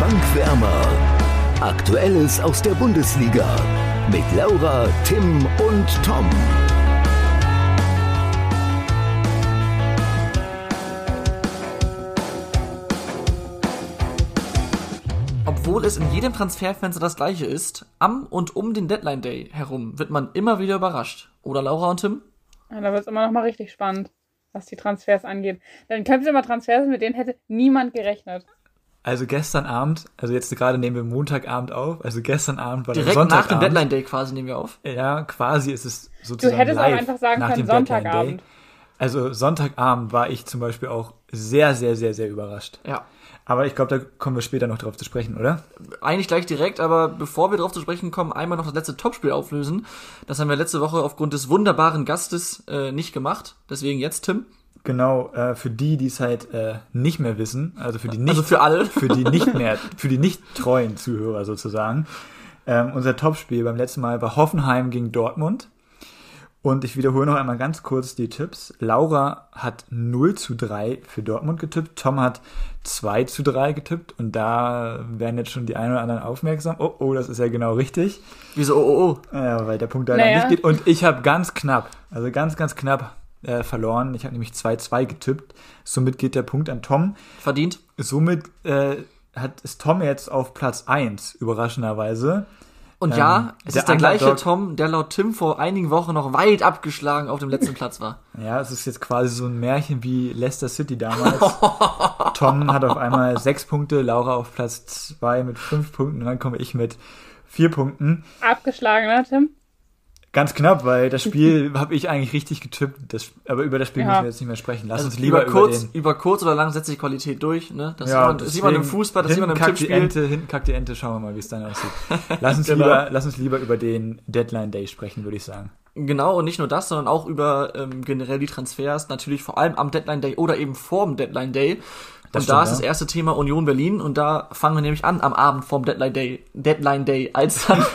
Bankwärmer. Aktuelles aus der Bundesliga mit Laura, Tim und Tom. Obwohl es in jedem Transferfenster das gleiche ist, am und um den Deadline Day herum wird man immer wieder überrascht. Oder Laura und Tim? Ja, da wird es immer noch mal richtig spannend, was die Transfers angeht. Dann können sie immer Transfers, mit denen hätte niemand gerechnet. Also gestern Abend, also jetzt gerade nehmen wir Montagabend auf, also gestern Abend war Direkt der nach dem Sonntagabend. Deadline Day quasi nehmen wir auf. Ja, quasi ist es Du sozusagen hättest auch live einfach sagen nach können, dem Sonntagabend. Also Sonntagabend war ich zum Beispiel auch sehr, sehr, sehr, sehr überrascht. Ja. Aber ich glaube, da kommen wir später noch drauf zu sprechen, oder? Eigentlich gleich direkt, aber bevor wir darauf zu sprechen kommen, einmal noch das letzte Topspiel auflösen. Das haben wir letzte Woche aufgrund des wunderbaren Gastes äh, nicht gemacht. Deswegen jetzt, Tim. Genau, äh, für die, die es halt äh, nicht mehr wissen, also für die nicht, Also für alle. für die nicht mehr, für die nicht treuen Zuhörer sozusagen. Ähm, unser Topspiel beim letzten Mal war Hoffenheim gegen Dortmund. Und ich wiederhole noch einmal ganz kurz die Tipps. Laura hat 0 zu 3 für Dortmund getippt. Tom hat 2 zu 3 getippt. Und da werden jetzt schon die einen oder anderen aufmerksam. Oh, oh, das ist ja genau richtig. Wieso, oh, oh, oh. Ja, weil der Punkt leider Naja. nicht geht. Und ich habe ganz knapp, also ganz, ganz knapp äh, verloren. Ich habe nämlich 2-2 getippt. Somit geht der Punkt an Tom. Verdient. Somit äh, hat, ist Tom jetzt auf Platz 1, überraschenderweise. Und Ähm, ja, es der ist der gleiche Underdog- Tom, der laut Tim vor einigen Wochen noch weit abgeschlagen auf dem letzten Platz war. Ja, es ist jetzt quasi so ein Märchen wie Leicester City damals. Tom hat auf einmal 6 Punkte, Laura auf Platz 2 mit 5 Punkten und dann komme ich mit 4 Punkten. Abgeschlagen, ne, Tim? Ganz knapp, weil das Spiel habe ich eigentlich richtig getippt. Das, aber über das Spiel Ja. müssen wir jetzt nicht mehr sprechen. Lass Also uns lieber über über, kurz, den über kurz oder lang setzt sich Qualität durch, ne? Das Ja, sieht man, das sieht man im Fußball, das sieht man im hinten kackt die Tippspiel. Ente, hinten kackt die Ente, schauen wir mal, wie es dann aussieht. Lass uns, Genau. lieber, lass uns lieber über den Deadline Day sprechen, würde ich sagen. Genau, und nicht nur das, sondern auch über ähm, generell die Transfers, natürlich vor allem am Deadline Day oder eben vorm Deadline Day. Das und da ist stimmt, das ja. erste Thema Union Berlin und da fangen wir nämlich an am Abend vorm Deadline Day, Deadline Day, als dann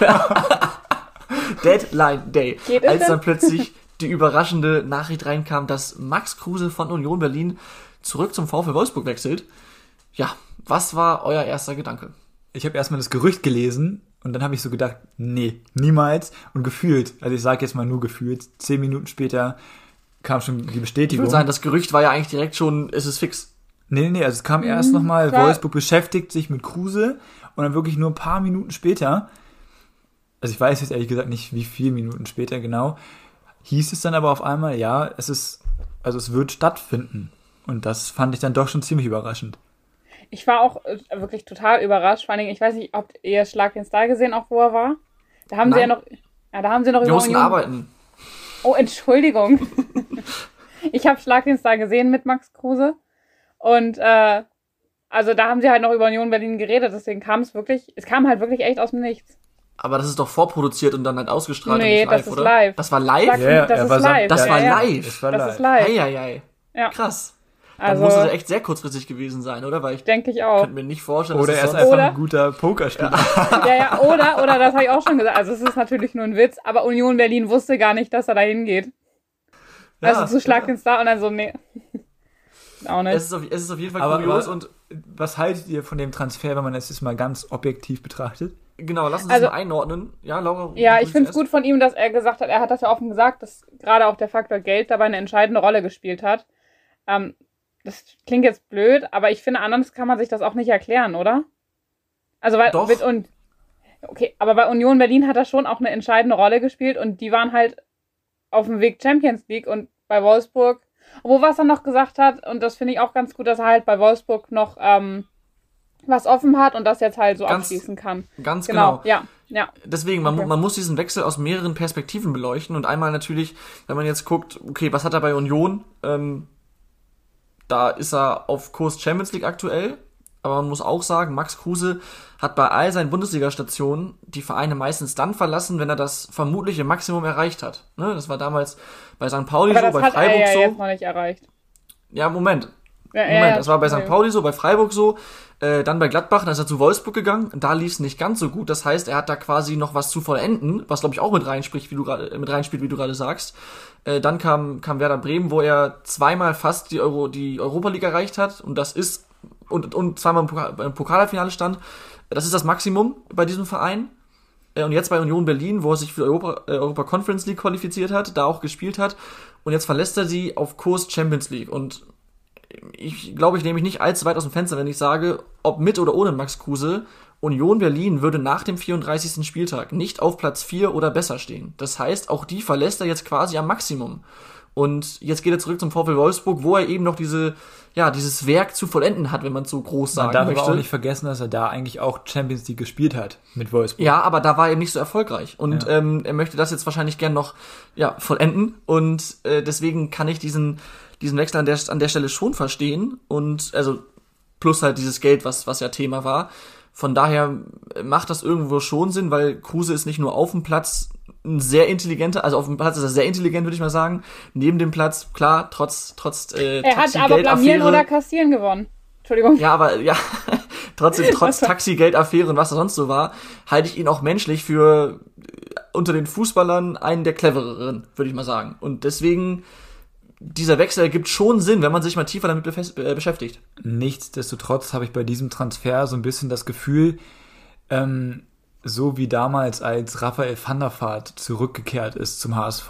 Deadline Day, Geht es als dann plötzlich die überraschende Nachricht reinkam, dass Max Kruse von Union Berlin zurück zum VfL Wolfsburg wechselt. Ja, was war euer erster Gedanke? Ich habe erstmal das Gerücht gelesen und dann habe ich so gedacht, nee, niemals. Und gefühlt, also ich sage jetzt mal nur gefühlt, zehn Minuten später kam schon die Ich Bestätigung. würde sagen, das Gerücht war ja eigentlich direkt schon, es ist fix. Nee, nee, nee, also es kam erst nochmal, klar. Wolfsburg beschäftigt sich mit Kruse und dann wirklich nur ein paar Minuten später, also ich weiß jetzt ehrlich gesagt nicht, wie viele Minuten später genau, hieß es dann aber auf einmal, ja, es ist, also es wird stattfinden. Und das fand ich dann doch schon ziemlich überraschend. Ich war auch äh, wirklich total überrascht. Vor allen Dingen, ich weiß nicht, ob ihr Schlag den Star gesehen, auch wo er war. Da haben sie ja Nein. noch, ja, da haben sie noch Wir über mussten Union- arbeiten. Oh, Entschuldigung. ich habe Schlag den Star gesehen mit Max Kruse. Und äh, also da haben sie halt noch über Union Berlin geredet, deswegen kam es wirklich, es kam halt wirklich echt aus dem Nichts. Aber das ist doch vorproduziert und dann halt ausgestrahlt Nee, und nicht live, das ist oder? live. Das war live? Sag- Ja, das ist live. Das ja, war ja. live. Es war Das live. ist live. Eieiei. Ja, Krass. Dann also muss es echt sehr kurzfristig gewesen sein, oder? Weil ich denke ich auch. könnte mir nicht vorstellen, Oder er dass ist es einfach ein guter Pokerspieler. Ja, ja, oder, oder, das habe ich auch schon gesagt. Also es ist natürlich nur ein Witz, aber Union Berlin wusste gar nicht, dass er da hingeht. Also Ja, zu Schlag ja. den Star und dann so, nee. auch nicht. Es ist, auf, es ist auf jeden Fall Aber, kurios aber und was haltet ihr von dem Transfer, wenn man es jetzt mal ganz objektiv betrachtet? Genau, lass uns Also- das mal einordnen. Ja, Laura? Ja, ich finde es gut von ihm, dass er gesagt hat, er hat das ja offen gesagt, dass gerade auch der Faktor Geld dabei eine entscheidende Rolle gespielt hat. Ähm, das klingt jetzt blöd, aber ich finde, anders kann man sich das auch nicht erklären, oder? Also weil Doch. mit und okay, aber bei Union Berlin hat er schon auch eine entscheidende Rolle gespielt und die waren halt auf dem Weg Champions League und bei Wolfsburg, wo was er noch gesagt hat und das finde ich auch ganz gut, dass er halt bei Wolfsburg noch ähm, was offen hat und das jetzt halt so Ganz abschließen kann. Ganz Genau, genau. ja, ja. Deswegen, man, Okay. man muss diesen Wechsel aus mehreren Perspektiven beleuchten und einmal natürlich, wenn man jetzt guckt, okay, was hat er bei Union? Ähm, da ist er auf Kurs Champions League aktuell, aber man muss auch sagen, Max Kruse hat bei all seinen Bundesliga-Stationen die Vereine meistens dann verlassen, wenn er das vermutliche Maximum erreicht hat. Ne? Das war damals bei St. Pauli Aber so, bei hat er Freiburg ja so. jetzt noch nicht erreicht. Ja, Moment. Ja, Moment, ja, das war bei St. Pauli so, bei Freiburg so, äh, dann bei Gladbach, dann ist er zu Wolfsburg gegangen, da lief es nicht ganz so gut. Das heißt, er hat da quasi noch was zu vollenden, was glaube ich auch mit reinspricht, wie du gerade mit reinspielt, wie du gerade sagst. Äh, dann kam kam Werder Bremen, wo er zweimal fast die Euro die Europa League erreicht hat und das ist und, und zweimal im, Pokal, im Pokalfinale stand. Das ist das Maximum bei diesem Verein. Äh, und jetzt bei Union Berlin, wo er sich für Europa, äh, Europa Conference League qualifiziert hat, da auch gespielt hat. Und jetzt verlässt er sie auf Kurs Champions League. Und ich glaube, ich nehme mich nicht allzu weit aus dem Fenster, wenn ich sage, ob mit oder ohne Max Kruse, Union Berlin würde nach dem 34. Spieltag nicht auf Platz 4 oder besser stehen. Das heißt, auch die verlässt er jetzt quasi am Maximum. Und jetzt geht er zurück zum VfL Wolfsburg, wo er eben noch diese, ja, dieses Werk zu vollenden hat, wenn man es so groß sagen Man darf möchte. aber auch nicht vergessen, dass er da eigentlich auch Champions League gespielt hat mit Wolfsburg. Ja, aber da war er eben nicht so erfolgreich. Und Ja. ähm, er möchte das jetzt wahrscheinlich gern noch ja, vollenden. Und äh, deswegen kann ich diesen, diesen Wechsel an der, an der Stelle schon verstehen. Und also plus halt dieses Geld, was, was ja Thema war. Von daher macht das irgendwo schon Sinn, weil Kruse ist nicht nur auf dem Platz ein sehr intelligenter, also auf dem Platz ist er sehr intelligent, würde ich mal sagen. Neben dem Platz, klar, trotz, trotz äh, Er hat aber Blamieren oder Kassieren gewonnen. Entschuldigung. ja, aber ja, trotzdem, trotz? Taxigeldaffäre und was da sonst so war, halte ich ihn auch menschlich für äh, unter den Fußballern einen der clevereren, würde ich mal sagen. Und deswegen, dieser Wechsel ergibt schon Sinn, wenn man sich mal tiefer damit äh, beschäftigt. Nichtsdestotrotz habe ich bei diesem Transfer so ein bisschen das Gefühl, ähm, so wie damals, als Raphael van der Vaart zurückgekehrt ist zum HSV.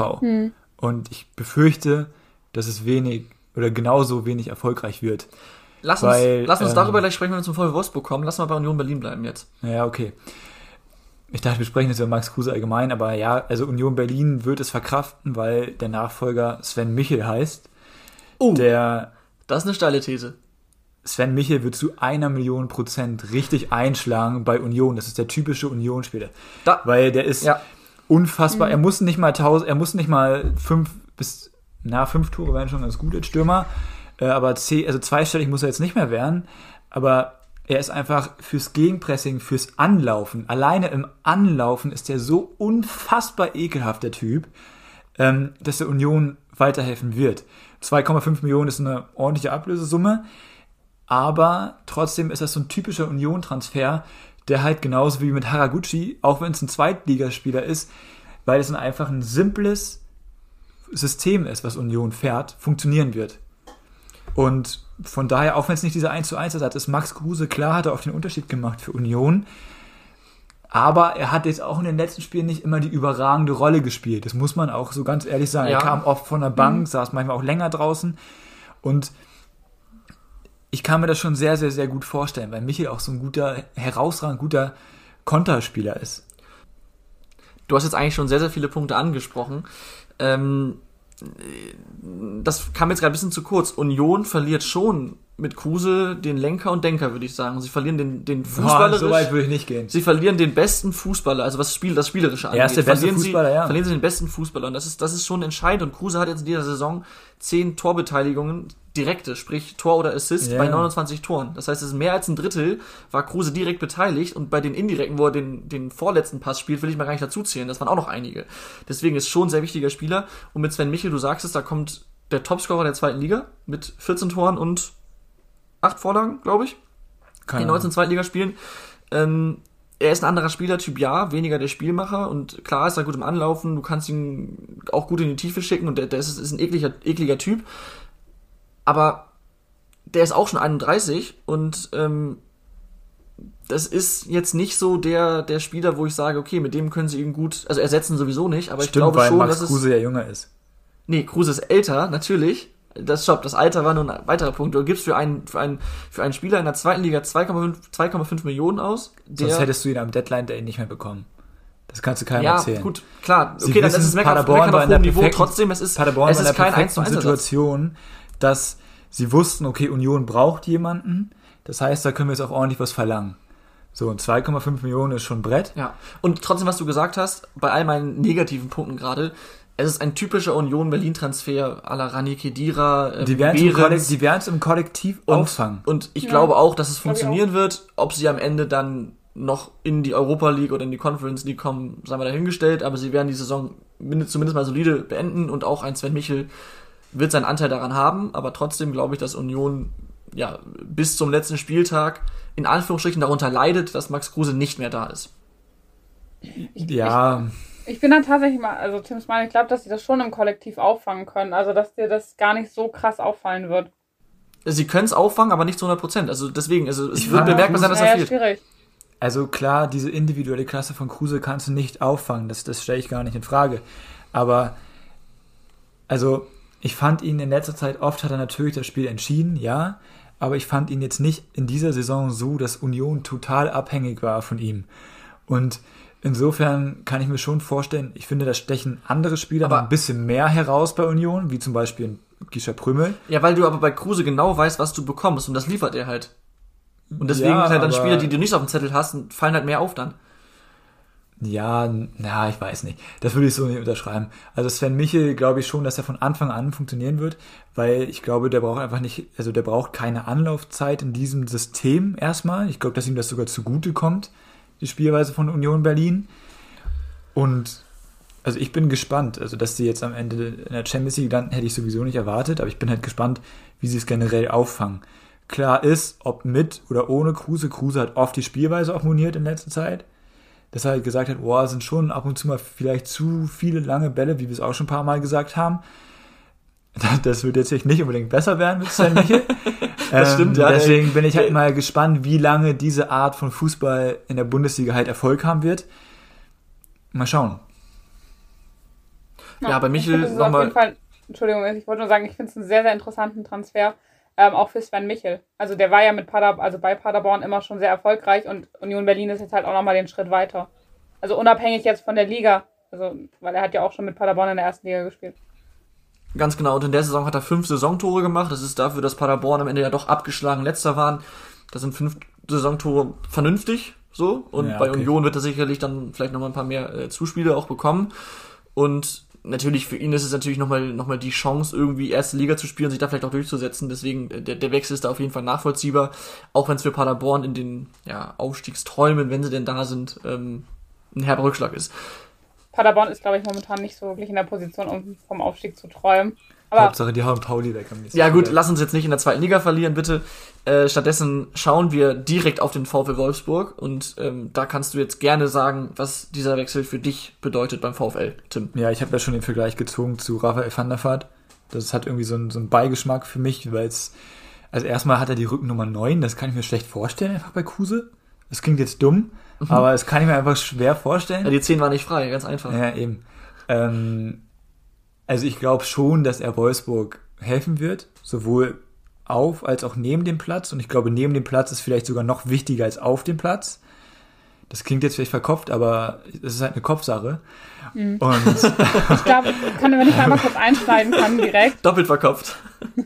Und ich befürchte, dass es wenig oder genauso wenig erfolgreich wird. Lass Weil, uns, lass uns ähm, darüber gleich sprechen, wenn wir zum VfL Wolfsburg kommen. Lass mal bei Union Berlin bleiben jetzt. Naja, okay. Ich dachte, wir sprechen jetzt über Max Kruse allgemein, aber ja, also Union Berlin wird es verkraften, weil der Nachfolger Sven Michel heißt. Oh, Der das ist eine steile These. Sven Michel wird zu einer Million Prozent richtig einschlagen bei Union. Das ist der typische Union-Spieler. Da, Weil der ist Ja. unfassbar. Er muss nicht mal tausend, er muss nicht mal fünf bis, na, fünf Tore wären schon ganz gut als Stürmer. Äh, aber zehn, also zweistellig muss er jetzt nicht mehr werden. Aber er ist einfach fürs Gegenpressing, fürs Anlaufen. Alleine im Anlaufen ist er so unfassbar ekelhaft, der Typ, ähm, dass der Union weiterhelfen wird. 2,5 Millionen ist eine ordentliche Ablösesumme. Aber trotzdem ist das so ein typischer Union-Transfer, der halt genauso wie mit Haraguchi, auch wenn es ein Zweitligaspieler ist, weil es ein einfach ein simples System ist, was Union fährt, funktionieren wird. Und von daher, auch wenn es nicht dieser 1 zu 1 Ersatz ist, Max Kruse, klar hat er auch den Unterschied gemacht für Union. Aber er hat jetzt auch in den letzten Spielen nicht immer die überragende Rolle gespielt. Das muss man auch so ganz ehrlich sagen. Ja. Er kam oft von der Bank, saß manchmal auch länger draußen. Und ich kann mir das schon sehr, sehr, sehr gut vorstellen, weil Michel auch so ein guter, herausragend guter Konterspieler ist. Du hast jetzt eigentlich schon sehr, sehr viele Punkte angesprochen. Ähm, das kam jetzt gerade ein bisschen zu kurz. Union verliert schon mit Kruse den Lenker und Denker, würde ich sagen. Sie verlieren den, den Boah, Fußballerisch. so weit würde ich nicht gehen. Sie verlieren den besten Fußballer, also was Spiel, das Spielerische angeht. Er ist der beste verlieren Fußballer, sie, ja. Verlieren sie den besten Fußballer. Und das ist, das ist schon entscheidend. Und Kruse hat jetzt in dieser Saison zehn Torbeteiligungen, direkte, sprich Tor oder Assist Ja. bei 29 Toren. Das heißt, es ist mehr als ein Drittel, war Kruse direkt beteiligt. Und bei den indirekten, wo er den, den vorletzten Pass spielt, will ich mal gar nicht dazu zählen. Das waren auch noch einige. Deswegen ist schon ein sehr wichtiger Spieler. Und mit Sven Michel, du sagst es, da kommt der Topscorer der zweiten Liga mit 14 Toren und 8 Vorlagen, glaube ich Keine in Ahnung. 19 Zweitligaspielen. Ähm, er ist ein anderer Spielertyp, ja, weniger der Spielmacher und klar ist er gut im Anlaufen, du kannst ihn auch gut in die Tiefe schicken und der, der ist, ist ein ekliger, ekliger Typ. Aber der ist auch schon 31 und ähm, das ist jetzt nicht so der, der Spieler, wo ich sage, okay, mit dem können sie ihn gut, also ersetzen sowieso nicht, aber ich Stimmt, glaube weil schon, Max dass es. Kruse ja jünger ist. Nee, Kruse ist älter, natürlich. Das stopp, das Alter war nur ein weiterer Punkt. Du gibst für einen, für einen, für einen Spieler in der zweiten Liga 2,5 2,5 Millionen aus. Der, Sonst hättest du ihn am Deadline Day nicht mehr bekommen. Das kannst du keinem ja, erzählen. gut, klar. Sie okay, dann ist es Meckern, auf hohem Niveau. Trotzdem, es ist, Paderborn es ist kein 1 zu perfekten 1 Ersatz. Situation, dass sie wussten, okay, Union braucht jemanden. Das heißt, da können wir jetzt auch ordentlich was verlangen. So, und 2,5 Millionen ist schon Brett. Ja. Und trotzdem, was du gesagt hast, bei all meinen negativen Punkten gerade, es ist ein typischer Union-Berlin-Transfer à la Rani Kedira, ähm, Die werden es im, Kollektiv Und, auffangen. und ich Ja. glaube auch, dass es funktionieren wird. Ob sie am Ende dann noch in die Europa League oder in die Conference League kommen, sei mal dahingestellt. Aber sie werden die Saison min- zumindest mal solide beenden und auch ein Sven Michel wird seinen Anteil daran haben. Aber trotzdem glaube ich, dass Union ja bis zum letzten Spieltag in Anführungsstrichen darunter leidet, dass Max Kruse nicht mehr da ist. ja, Ich bin dann tatsächlich mal, also Tims Meinung, ich glaube, dass sie das schon im Kollektiv auffangen können. Also, dass dir das gar nicht so krass auffallen wird. sie können es auffangen, aber nicht zu 100 Prozent. Also deswegen, also es Ich wird bemerkbar sein, dass ja, er ja, fehlt. schwierig. Also klar, diese individuelle Klasse von Kruse kannst du nicht auffangen, das, das stelle ich gar nicht in Frage. Aber, also, ich fand ihn in letzter Zeit, oft hat er natürlich das Spiel entschieden, ja, aber ich fand ihn jetzt nicht in dieser Saison so, dass Union total abhängig war von ihm. Und insofern kann ich mir schon vorstellen, ich finde, da stechen andere Spieler Aber- ein bisschen mehr heraus bei Union, wie zum Beispiel Gischer Prümmel. Ja, weil du aber bei Kruse genau weißt, was du bekommst und das liefert er halt. Und deswegen Ja, sind halt dann Spieler, die du nicht auf dem Zettel hast, fallen halt mehr auf dann. Ja, na, ich weiß nicht. Das würde ich so nicht unterschreiben. Also Sven Michel glaube ich schon, dass er von Anfang an funktionieren wird, weil ich glaube, der braucht einfach nicht, also der braucht keine Anlaufzeit in diesem System erstmal. Ich glaube, dass ihm das sogar zugute kommt, die Spielweise von Union Berlin. Und also ich bin gespannt. Also, dass sie jetzt am Ende in der Champions League landen, hätte ich sowieso nicht erwartet, aber ich bin halt gespannt, wie sie es generell auffangen. Klar ist, ob mit oder ohne Kruse. Kruse hat oft die Spielweise auch moniert in letzter Zeit dass er halt gesagt hat, boah, sind schon ab und zu mal vielleicht zu viele lange Bälle, wie wir es auch schon ein paar Mal gesagt haben. Das wird jetzt nicht unbedingt besser werden mit Sven Michel. Das stimmt, ja, Deswegen bin ich halt ey. mal gespannt, wie lange diese Art von Fußball in der Bundesliga halt Erfolg haben wird. Mal schauen. Ja, bei ich Michel nochmal- jeden Fall, Entschuldigung, ich wollte nur sagen, ich finde es einen sehr, sehr interessanten Transfer, ähm, auch für Sven Michel. Also der war ja mit Pader, also bei Paderborn immer schon sehr erfolgreich und Union Berlin ist jetzt halt auch nochmal den Schritt weiter. Also unabhängig jetzt von der Liga, also weil er hat ja auch schon mit Paderborn in der ersten Liga gespielt. Ganz genau. Und in der Saison hat er fünf Saisontore gemacht. Das ist dafür, dass Paderborn am Ende ja doch abgeschlagen letzter waren. Das sind fünf Saisontore vernünftig, so. Und Ja, bei okay. Union wird er sicherlich dann vielleicht nochmal ein paar mehr äh, Zuspiele auch bekommen. Und natürlich für ihn ist es natürlich nochmal noch mal die Chance, irgendwie erste Liga zu spielen, sich da vielleicht auch durchzusetzen. Deswegen, äh, der, der Wechsel ist da auf jeden Fall nachvollziehbar. Auch wenn es für Paderborn in den ja, Aufstiegsträumen, wenn sie denn da sind, ähm, ein herber Rückschlag ist. Paderborn ist, glaube ich, momentan nicht so wirklich in der Position, um vom Aufstieg zu träumen. Aber Hauptsache, die hauen Pauli weg nächsten Ja gut, lass uns jetzt nicht in der zweiten Liga verlieren, bitte. Äh, stattdessen schauen wir direkt auf den VfL Wolfsburg und ähm, da kannst du jetzt gerne sagen, was dieser Wechsel für dich bedeutet beim VfL, Tim. Ja, ich habe ja schon den Vergleich gezogen zu Raphael van der Vaart. Das hat irgendwie so einen, so einen Beigeschmack für mich, weil es, also erstmal hat er die Rückennummer 9, das kann ich mir schlecht vorstellen, einfach bei Kruse. Das klingt jetzt dumm, aber das kann ich mir einfach schwer vorstellen. Ja, die 10 war nicht frei, ganz einfach. Ja, eben. Ähm, also ich glaube schon, dass er Wolfsburg helfen wird, sowohl auf als auch neben dem Platz. Und ich glaube, neben dem Platz ist vielleicht sogar noch wichtiger als auf dem Platz. Das klingt jetzt vielleicht verkopft, aber es ist halt eine Kopfsache. Und ich glaube, kann, wenn ich da einmal kurz einschneiden kann direkt, Doppelt verkopft. wenn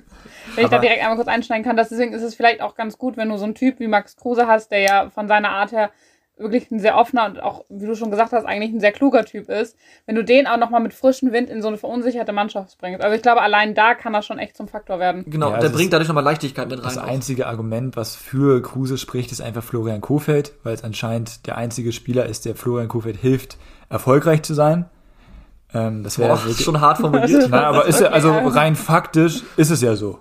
ich da Aber- direkt einmal kurz einschneiden kann, deswegen ist es vielleicht auch ganz gut, wenn du so einen Typ wie Max Kruse hast, der ja von seiner Art her wirklich ein sehr offener und auch, wie du schon gesagt hast, eigentlich ein sehr kluger Typ ist, wenn du den auch nochmal mit frischem Wind in so eine verunsicherte Mannschaft bringst. Also ich glaube, allein da kann er schon echt zum Faktor werden. Genau, Ja, der bringt dadurch nochmal Leichtigkeit mit rein. das auch. einzige Argument, was für Kruse spricht, ist einfach Florian Kofeld, weil es anscheinend der einzige Spieler ist, der Florian Kofeld hilft, erfolgreich zu sein. Ähm, das wäre schon hart formuliert. Nein, aber ist ja, also rein faktisch ist es ja so.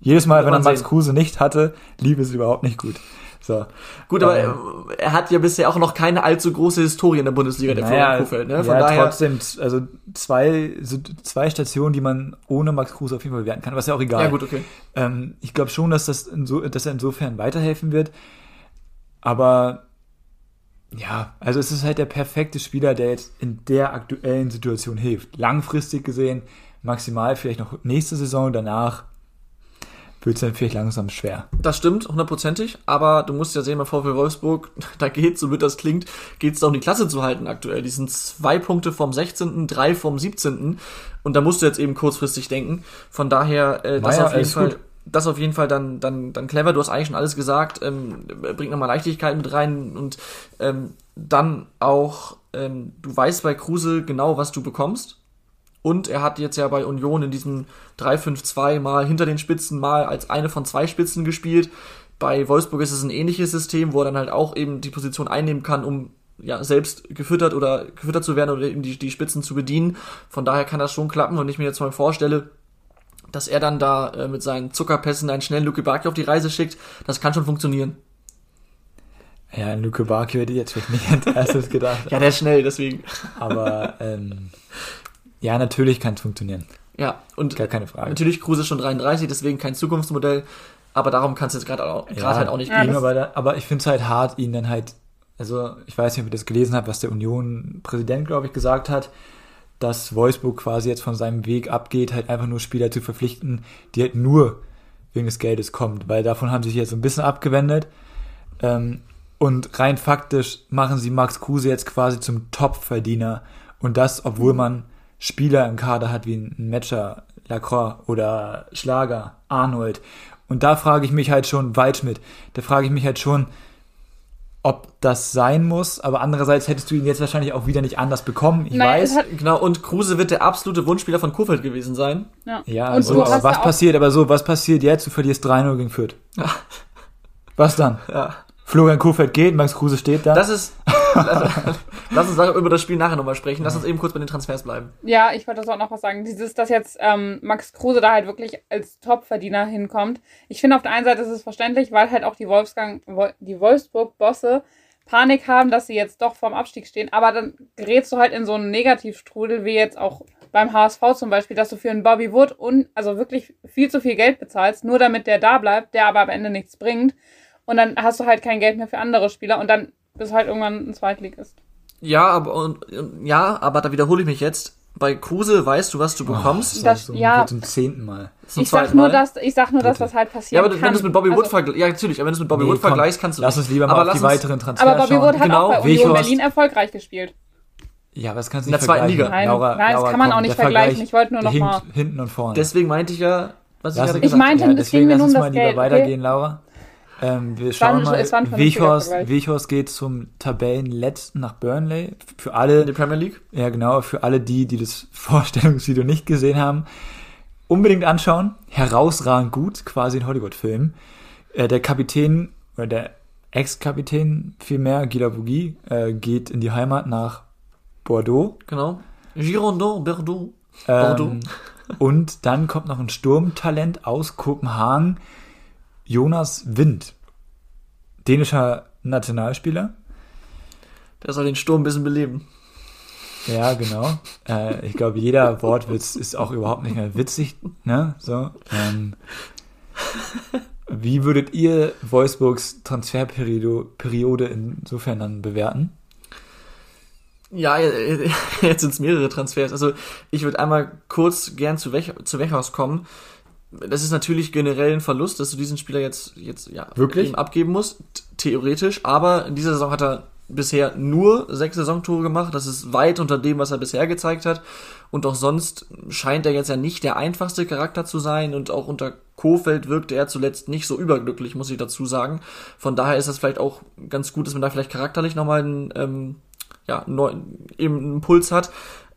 Jedes Mal, wenn er Max sehen. Kruse nicht hatte, lief es überhaupt nicht gut. So. Gut, aber Ähm, äh, er hat ja bisher auch noch keine allzu große Historie in der Bundesliga, der Florian Kofeld. Ne? Von ja, daher, trotzdem, also zwei, so zwei Stationen, die man ohne Max Kruse auf jeden Fall bewerten kann, was ja auch egal. ja gut, okay. Ähm, ich glaube schon, dass, das inso, dass er insofern weiterhelfen wird. Aber ja, also es ist halt der perfekte Spieler, der jetzt in der aktuellen Situation hilft. Langfristig gesehen, maximal vielleicht noch nächste Saison, danach wird es dann vielleicht langsam schwer. Das stimmt, hundertprozentig, aber du musst ja sehen, bei VfL Wolfsburg, da geht's, so wird das klingt, geht's darum, die Klasse zu halten aktuell. Die sind zwei Punkte vom 16., drei vom 17. Und da musst du jetzt eben kurzfristig denken. Von daher, äh, das Naja, auf jeden Fall, gut. das auf jeden Fall dann, dann, dann clever. Du hast eigentlich schon alles gesagt, ähm, bringt nochmal Leichtigkeit mit rein und ähm, dann auch, ähm, du weißt bei Kruse genau, was du bekommst. Und er hat jetzt ja bei Union in diesem 3-5-2 mal hinter den Spitzen, mal als eine von zwei Spitzen gespielt. Bei Wolfsburg ist es ein ähnliches System, wo er dann halt auch eben die Position einnehmen kann, um ja selbst gefüttert oder gefüttert zu werden oder eben die, die Spitzen zu bedienen. Von daher kann das schon klappen. Und ich mir jetzt mal vorstelle, dass er dann da äh, mit seinen Zuckerpässen einen schnellen Luke Baki auf die Reise schickt, das kann schon funktionieren. Ja, Luke Barki hätte ich jetzt vielleicht nicht als erstes gedacht. Ja, der ist schnell, deswegen. Aber ähm, ja, natürlich kann es funktionieren. Ja, und Gar keine Frage. natürlich Kruse ist schon 33, deswegen kein Zukunftsmodell, aber darum kannst du jetzt gerade auch- gerade Ja, halt auch nicht Ja, gehen. Aber, aber ich finde es halt hart, ihn dann halt, also ich weiß nicht, ob ihr das gelesen habt, was der Union-Präsident, glaube ich, gesagt hat, dass Wolfsburg quasi jetzt von seinem Weg abgeht, halt einfach nur Spieler zu verpflichten, die halt nur wegen des Geldes kommt, weil davon haben sie sich jetzt so ein bisschen abgewendet. Ähm, und rein faktisch machen sie Max Kruse jetzt quasi zum Top-Verdiener. Und das, obwohl man Spieler im Kader hat wie ein Matcher, Lacroix oder Schlager, Arnold. Und da frage ich mich halt schon, Waldschmidt, da frage ich mich halt schon, ob das sein muss, aber andererseits hättest du ihn jetzt wahrscheinlich auch wieder nicht anders bekommen. Ich Nein, weiß. Genau, und Kruse wird der absolute Wunschspieler von Kofeld gewesen sein. ja. ja, und so, du aber was ja passiert, aber so, was passiert jetzt? Du verlierst 3-0 gegen Fürth. Was dann? Ja. Florian Kofeld geht, Max Kruse steht da. Das ist. Lass, lass uns über das Spiel nachher nochmal sprechen. Lass uns eben kurz bei den Transfers bleiben. Ja, ich wollte das auch noch was sagen. Dieses, dass jetzt ähm, Max Kruse da halt wirklich als Topverdiener hinkommt. Ich finde auf der einen Seite ist es verständlich, weil halt auch die Wolfsgang, Wol- die Wolfsburg-Bosse Panik haben, dass sie jetzt doch vorm Abstieg stehen. Aber dann gerätst du halt in so einen Negativstrudel, wie jetzt auch beim HSV zum Beispiel, dass du für einen Bobby Wood und also wirklich viel zu viel Geld bezahlst, nur damit der da bleibt, der aber am Ende nichts bringt. Und dann hast du halt kein Geld mehr für andere Spieler und dann bist du halt irgendwann ein Zweitligist. Ja, aber und, und- ja, aber da wiederhole ich mich jetzt. Bei Kruse weißt du, was du bekommst. Oh, das- so, ja. Zum zehnten Mal. Zum Ich sag nur, dass, ich sag nur, dass das halt Ja, passieren aber kann. wenn du es mit Bobby Wood Also- vergleichst, ja, natürlich, aber wenn du es mit Bobby Nee, Wood komm, vergleichst, kannst du. Lass uns lieber mal aber auf lass die weiteren Transfers Aber Bobby schauen. Wood hat Genau, auch bei Union Berlin erfolgreich gespielt. Ja, aber das kannst du In nicht der zweiten vergleichen. Liga. Nein, Laura, nein, das Laura, kann man komm, auch nicht vergleichen. Vergleich Ich wollte nur noch hinkt mal- Hinten und vorne. Deswegen meinte ich ja, was ich Lass- gerade Ich gesagt meinte, habe. es ging mir lass uns mal das lieber Geld, weitergehen, Laura. Ähm, wir schauen mal, es war Weghorst, Vergleich. Weghorst geht zum Tabellenletzten nach Burnley. Für alle, In der Premier League. ja genau, für alle die, die das Vorstellungsvideo nicht gesehen haben, unbedingt anschauen. Herausragend gut, quasi ein Hollywood-Film. Äh, der Kapitän, oder der Ex-Kapitän vielmehr, Gila Bougie, äh, geht in die Heimat nach Bordeaux. Genau. Girondin, Bordeaux. Ähm, Bordeaux. und dann kommt noch ein Sturmtalent aus Kopenhagen, Jonas Wind, dänischer Nationalspieler. Der soll den Sturm ein bisschen beleben. Ja, genau. Äh, ich glaube, jeder Wortwitz ist auch überhaupt nicht mehr witzig. Ne? So, ähm, wie würdet ihr Wolfsburgs Transferperiode Periode insofern dann bewerten? Ja, jetzt sind es mehrere Transfers. Also ich würde einmal kurz gern zu, Wech zu Wechhaus kommen. Das ist natürlich generell ein Verlust, dass du diesen Spieler jetzt, jetzt ja, Wirklich? abgeben musst, theoretisch. Aber in dieser Saison hat er bisher nur sechs Saisontore gemacht. Das ist weit unter dem, was er bisher gezeigt hat. Und auch sonst scheint er jetzt ja nicht der einfachste Charakter zu sein. Und auch unter Kofeld wirkte er zuletzt nicht so überglücklich, muss ich dazu sagen. Von daher ist das vielleicht auch ganz gut, dass man da vielleicht charakterlich nochmal einen, ähm, ja, neuen, eben einen Impuls hat.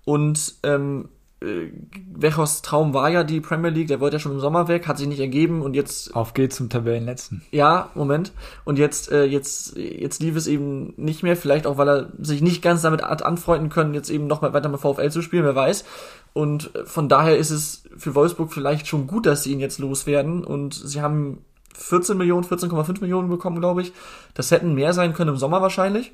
Und ähm, äh, Wechos Traum war ja die Premier League, der wollte ja schon im Sommer weg, hat sich nicht ergeben und jetzt Auf geht's zum Tabellenletzten. ja, Moment. Und jetzt, äh, jetzt, jetzt lief es eben nicht mehr, vielleicht auch, weil er sich nicht ganz damit hat anfreunden können, jetzt eben noch mal weiter mit VfL zu spielen, wer weiß. Und von daher ist es für Wolfsburg vielleicht schon gut, dass sie ihn jetzt loswerden. Und sie haben 14 Millionen, 14,5 Millionen bekommen, glaube ich. Das hätten mehr sein können im Sommer wahrscheinlich.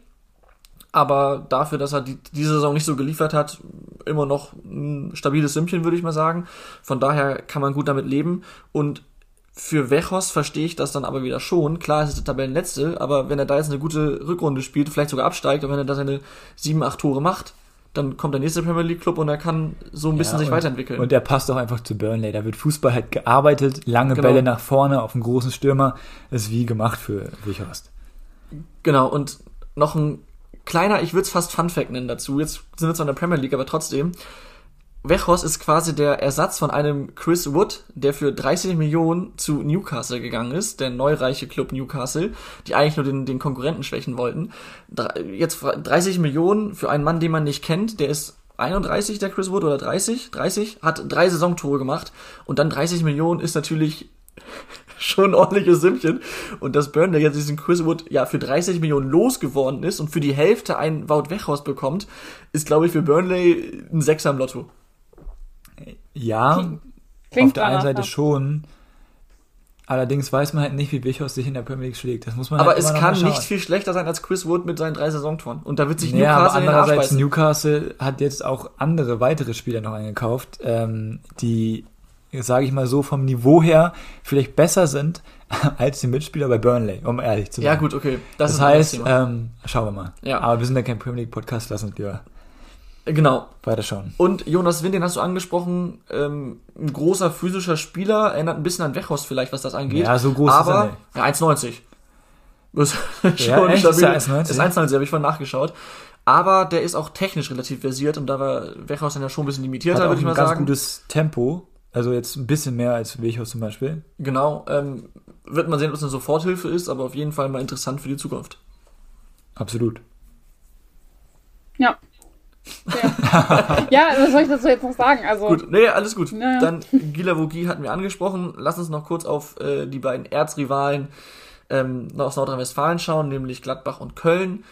Aber dafür, dass er die, diese Saison nicht so geliefert hat, immer noch ein stabiles Sümmchen, würde ich mal sagen. Von daher kann man gut damit leben. Und für Wechos verstehe ich das dann aber wieder schon. Klar, es ist der Tabellenletzte, aber wenn er da jetzt eine gute Rückrunde spielt, vielleicht sogar absteigt, und wenn er da seine sieben, acht Tore macht, dann kommt der nächste Premier League Club und er kann so ein bisschen Ja, sich und, weiterentwickeln. Und er passt auch einfach zu Burnley. Da wird Fußball halt gearbeitet, lange Genau. Bälle nach vorne auf einen großen Stürmer. Das ist wie gemacht für Wichhorst. Genau, und noch ein kleiner, ich würde es fast Fun Fact nennen dazu. Jetzt sind wir zwar in der Premier League, aber trotzdem. Wechos ist quasi der Ersatz von einem Chris Wood, der für 30 Millionen zu Newcastle gegangen ist, der neureiche Club Newcastle, die eigentlich nur den, den Konkurrenten schwächen wollten. Jetzt 30 Millionen für einen Mann, den man nicht kennt, der ist 31, der Chris Wood, oder 30, 30, hat drei Saisontore gemacht und dann 30 Millionen ist natürlich schon ein ordentliches Sümmchen. Und dass Burnley jetzt diesen Chris Wood ja für 30 Millionen losgeworden ist und für die Hälfte einen Wout Wechhaus bekommt, ist, glaube ich, für Burnley ein Sechser im Lotto. Ja, Klingt auf der einen Seite schon. Allerdings weiß man halt nicht, wie Wichhaus sich in der Premier League schlägt. Das muss man Aber halt es kann nicht viel schlechter sein als Chris Wood mit seinen drei Saisontoren. Und da wird sich Ja, aber Newcastle in den Arsch andererseits. Newcastle hat jetzt auch andere weitere Spieler noch eingekauft, ähm, die, sage ich mal so, vom Niveau her vielleicht besser sind als die Mitspieler bei Burnley, um ehrlich zu sein. Ja, gut, okay. Das, Das, ein heißt, ähm, schauen wir mal. Ja. Aber wir sind ja kein Premier League Podcast, lass uns lieber genau. weiterschauen. Und Jonas Wind, den hast du angesprochen, ähm, ein großer physischer Spieler, erinnert ein bisschen an Wechhaus vielleicht, was das angeht. Ja, so groß ist er aber, nicht. Ja, 1,90. Ist Ja, echt? Ist er 1,90? Ist 1,90, habe ich vorhin nachgeschaut. Aber der ist auch technisch relativ versiert und da war Wechhaus dann ja schon ein bisschen limitierter, würde ich ein mal ganz sagen. gutes Tempo, also jetzt ein bisschen mehr als Wichhaus zum Beispiel. Genau. Ähm, wird man sehen, ob es eine Soforthilfe ist, aber auf jeden Fall mal interessant für die Zukunft. Absolut. Ja. Ja. ja, was soll ich dazu jetzt noch sagen? Also, Gut, nee, alles gut. Naja. Dann Gila Vogie hatten wir angesprochen. Lass uns noch kurz auf äh, die beiden Erzrivalen ähm, aus Nordrhein-Westfalen schauen, nämlich Gladbach und Köln.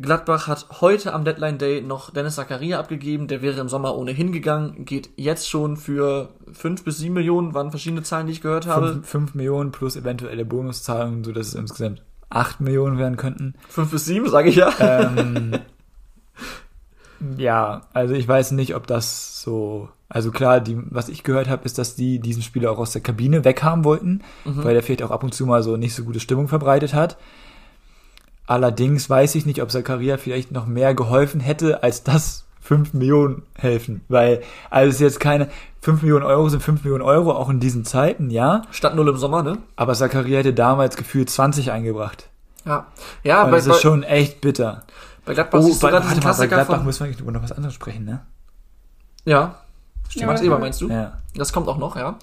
Gladbach hat heute am Deadline Day noch Dennis Zakaria abgegeben, der wäre im Sommer ohnehin gegangen, geht jetzt schon für 5 bis 7 Millionen, waren verschiedene Zahlen, die ich gehört habe. 5, 5 Millionen plus eventuelle Bonuszahlungen, sodass es insgesamt 8 Millionen werden könnten. 5 bis 7, sage ich ja. ähm, ja, also ich weiß nicht, ob das so. Also klar, die, was ich gehört habe, ist, dass die diesen Spieler auch aus der Kabine weghaben wollten, weil der vielleicht auch ab und zu mal so nicht so gute Stimmung verbreitet hat. Allerdings weiß ich nicht, ob Zakaria vielleicht noch mehr geholfen hätte, als das 5 Millionen helfen. Weil, also es ist jetzt keine 5 Millionen Euro sind 5 Millionen Euro, auch in diesen Zeiten, ja. Statt 0 im Sommer, ne? Aber Zakaria hätte damals gefühlt 20 eingebracht. Ja. Ja, Und bei, das ist schon echt bitter. bei Gladbach Oh, siehst du bei, gerade warte mal, bei Gladbach von... müssen wir eigentlich über noch was anderes sprechen, ne? Ja. Stimmt, Max Ja, Eber aber- meinst du? Ja. Das kommt auch noch, ja.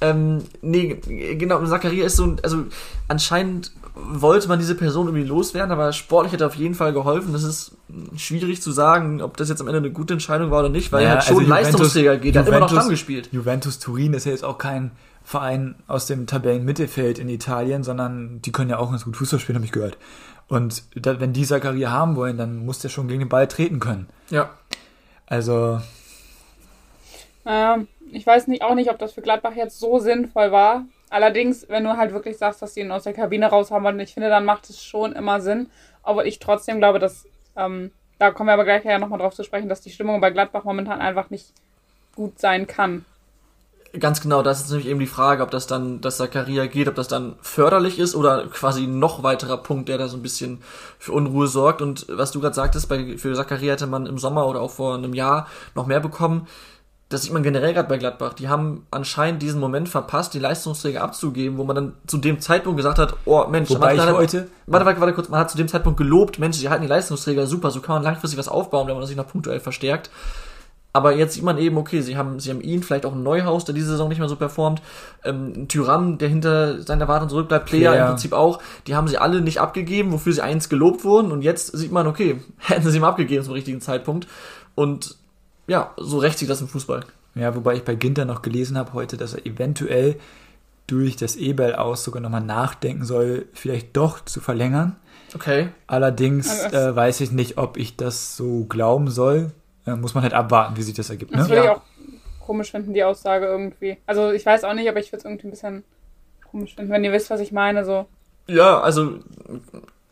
Ähm, nee, genau, Zakaria ist so ein, also anscheinend wollte man diese Person irgendwie loswerden, aber sportlich hat er auf jeden Fall geholfen. Das ist schwierig zu sagen, ob das jetzt am Ende eine gute Entscheidung war oder nicht, weil Ja, er halt schon also Juventus- Leistungsträger geht. Er hat immer noch Juventus- Stamm gespielt. Juventus Turin ist ja jetzt auch kein Verein aus dem Tabellenmittelfeld in Italien, sondern die können ja auch ganz gut Fußball spielen, habe ich gehört. Und da, wenn die Zakaria haben wollen, dann muss der schon gegen den Ball treten können. Ja. Also, Ähm, ich weiß nicht, auch nicht, ob das für Gladbach jetzt so sinnvoll war. Allerdings, wenn du halt wirklich sagst, dass die ihn aus der Kabine raus haben wollen, ich finde, dann macht es schon immer Sinn. Aber ich trotzdem glaube, dass, ähm, da kommen wir aber gleich ja nochmal drauf zu sprechen, dass die Stimmung bei Gladbach momentan einfach nicht gut sein kann. Ganz genau, das ist nämlich eben die Frage, ob das dann, dass Zakaria geht, ob das dann förderlich ist oder quasi noch weiterer Punkt, der da so ein bisschen für Unruhe sorgt. Und was du gerade sagtest, bei, für Zakaria hätte man im Sommer oder auch vor einem Jahr noch mehr bekommen. Das sieht man generell gerade bei Gladbach. Die haben anscheinend diesen Moment verpasst, die Leistungsträger abzugeben, wo man dann zu dem Zeitpunkt gesagt hat, oh Mensch, Wobei man ich heute- warte, warte, warte kurz, man hat zu dem Zeitpunkt gelobt, Mensch, sie halten die Leistungsträger super, so kann man langfristig was aufbauen, wenn man sich noch punktuell verstärkt. Aber jetzt sieht man eben, okay, sie haben, sie haben ihn, vielleicht auch ein Neuhaus, der diese Saison nicht mehr so performt, ähm, ein Tyram, der hinter seinen Erwartungen zurückbleibt, Player Player. im Prinzip auch, die haben sie alle nicht abgegeben, wofür sie eins gelobt wurden und jetzt sieht man, okay, hätten sie ihm abgegeben zum richtigen Zeitpunkt und ja, so rächt sich das im Fußball. ja, wobei ich bei Ginter noch gelesen habe heute, dass er eventuell durch das Ebel aus sogar nochmal nachdenken soll, vielleicht doch zu verlängern. Okay. Allerdings Also das- äh, weiß ich nicht, ob ich das so glauben soll. Äh, muss man halt abwarten, wie sich das ergibt. Das Ne? würde ich Ja. auch komisch finden, die Aussage irgendwie. Also ich weiß auch nicht, aber ich würde es irgendwie ein bisschen komisch finden, wenn ihr wisst, was ich meine. So. Ja, also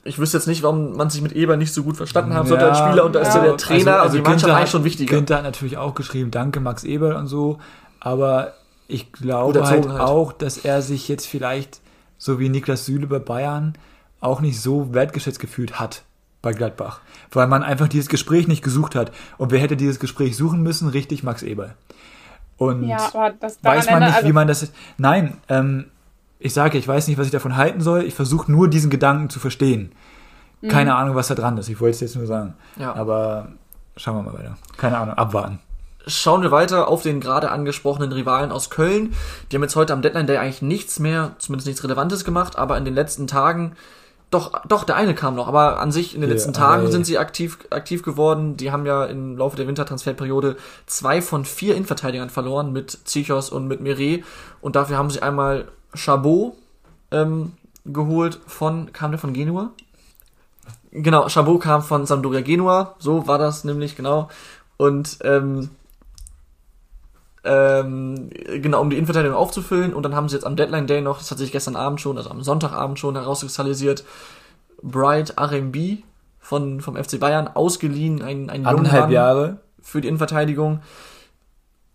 ich wüsste jetzt nicht, warum man sich mit Eber nicht so gut verstanden haben sollte als Ja, Spieler und da ist ja ja. der Trainer und die Mannschaft Günther eigentlich schon wichtiger. Günther hat natürlich auch geschrieben, danke Max Eberl und so, aber ich glaube halt, halt. auch, dass er sich jetzt vielleicht, so wie Niklas Süle bei Bayern, auch nicht so wertgeschätzt gefühlt hat bei Gladbach. Weil man einfach dieses Gespräch nicht gesucht hat. Und wer hätte dieses Gespräch suchen müssen? Richtig, Max Eberl. Und Ja, aber das daran weiß man nicht, also, wie man das. Nein, ähm, ich sage, ich weiß nicht, was ich davon halten soll. Ich versuche nur diesen Gedanken zu verstehen. Mhm. Keine Ahnung, was da dran ist. Ich wollte es jetzt nur sagen. Ja. Aber schauen wir mal weiter. Keine Ahnung, abwarten. Schauen wir weiter auf den gerade angesprochenen Rivalen aus Köln. Die haben jetzt heute am Deadline Day eigentlich nichts mehr, zumindest nichts Relevantes gemacht, aber in den letzten Tagen, doch, doch, der eine kam noch, aber an sich in den Ja, letzten Tagen ey. sind sie aktiv, aktiv geworden. Die haben ja im Laufe der Wintertransferperiode zwei von vier Innenverteidigern verloren mit Zichos und mit Mire und dafür haben sie einmal Chabot ähm, geholt von, kam der von Genua? Genau, Chabot kam von Sampdoria Genua, so war das nämlich, genau. Und ähm, ähm, genau, um die Innenverteidigung aufzufüllen. Und dann haben sie jetzt am Deadline Day noch, das hat sich gestern Abend schon, also am Sonntagabend schon herauskristallisiert, Bright RMB von, vom FC Bayern ausgeliehen, ein, ein Anderthalb Jahre. für die Innenverteidigung.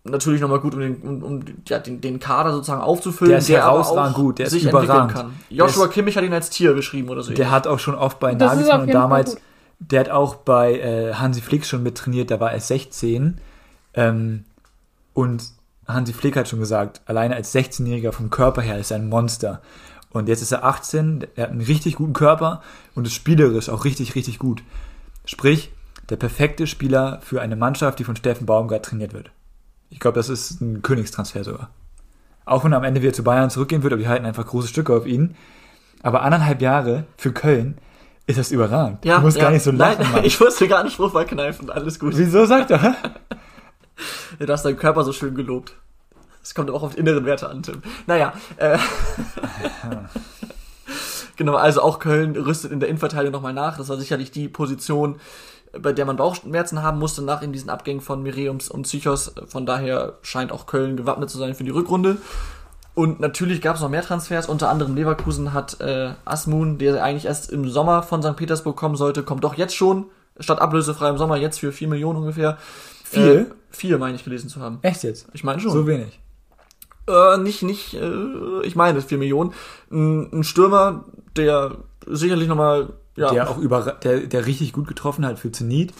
Natürlich nochmal gut, um, den, um, um ja, den, den Kader sozusagen aufzufüllen. Der ist aber herausragend auch gut, der ist sich überragend. entwickeln kann. Joshua Der Kimmich hat ihn als Tier beschrieben oder so. Der hat auch schon oft bei ist Nagelsmann und damals, der hat auch bei äh, Hansi Flick schon mit trainiert, da war er 16. Ähm, und Hansi Flick hat schon gesagt, alleine als 16-Jähriger vom Körper her ist er ein Monster. Und jetzt ist er 18, er hat einen richtig guten Körper und ist spielerisch auch richtig, richtig gut. Sprich, der perfekte Spieler für eine Mannschaft, die von Steffen Baumgart trainiert wird. Ich glaube, das ist ein Königstransfer sogar. Auch wenn er am Ende wieder zu Bayern zurückgehen wird, aber die halten einfach große Stücke auf ihn. Aber anderthalb Jahre für Köln ist das überragend. ja, du musst ja. gar nicht so lachen. Nein, Mann. ich musste gerade einen Spruch verkneifen, alles gut. Wieso sagt er? Du hast deinen Körper so schön gelobt. Es kommt auch auf die inneren Werte an, Tim. Naja, äh, genau, also auch Köln rüstet in der Innenverteidigung nochmal nach. Das war sicherlich die Position, bei der man Bauchschmerzen haben musste nach in diesen Abgängen von Mireums und Psychos. Von daher scheint auch Köln gewappnet zu sein für die Rückrunde. Und natürlich gab es noch mehr Transfers, unter anderem Leverkusen hat äh, Asmun, der eigentlich erst im Sommer von St. Petersburg kommen sollte, kommt doch jetzt schon, statt ablösefrei im Sommer, jetzt für 4 Millionen ungefähr. Vier? Äh, vier meine ich gelesen zu haben. Echt jetzt? Ich meine schon. So wenig. Äh, nicht, nicht, äh, ich meine 4 Millionen. Ein, ein Stürmer, der sicherlich nochmal, ja, Der auch über, der, der richtig gut getroffen hat für Zenit.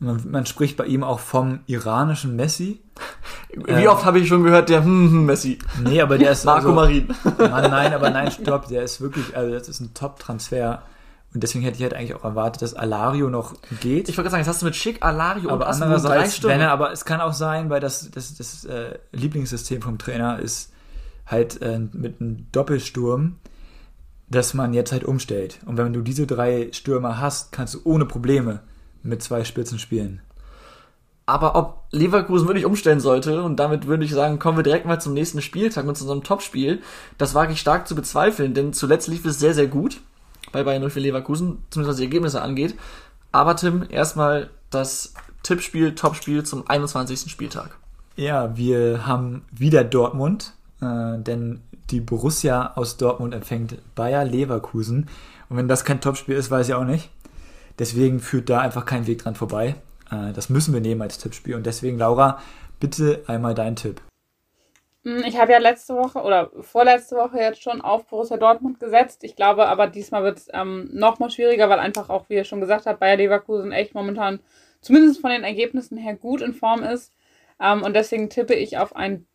Man, man spricht bei ihm auch vom iranischen Messi. wie oft habe ich schon gehört, der hm, hm, Messi, Nee, aber der ist Marco also, Marin. Mann, nein, aber nein, stopp, der ist wirklich, also das ist ein Top-Transfer. Und deswegen hätte ich halt eigentlich auch erwartet, dass Alario noch geht. Ich wollte gerade sagen, jetzt hast du mit Schick, Alario und aber drei andererseits, Stürmer. wenn er, aber es kann auch sein, weil das, das, das äh, Lieblingssystem vom Trainer ist halt äh, mit einem Doppelsturm, dass man jetzt halt umstellt. Und wenn du diese drei Stürmer hast, kannst du ohne Probleme mit zwei Spitzen spielen. Aber ob Leverkusen wirklich umstellen sollte, und damit würde ich sagen, kommen wir direkt mal zum nächsten Spieltag und zu unserem Topspiel, das wage ich stark zu bezweifeln, denn zuletzt lief es sehr, sehr gut bei Bayern 04 Leverkusen, zumindest was die Ergebnisse angeht. Aber Tim, erstmal das Tippspiel, Topspiel zum 21. Spieltag. Ja, wir haben wieder Dortmund, äh, denn die Borussia aus Dortmund empfängt Bayer Leverkusen. Und wenn das kein Topspiel ist, weiß ich auch nicht. Deswegen führt da einfach kein Weg dran vorbei. Äh, das müssen wir nehmen als Tippspiel. Und deswegen, Laura, bitte einmal dein Tipp. Hm, Ich habe ja letzte Woche oder vorletzte Woche jetzt schon auf Borussia Dortmund gesetzt. Ich glaube aber diesmal wird es ähm, noch mal schwieriger, weil einfach auch, wie ihr schon gesagt habt, Bayer Leverkusen echt momentan, zumindest von den Ergebnissen her, gut in Form ist. Ähm, und deswegen tippe ich auf ein,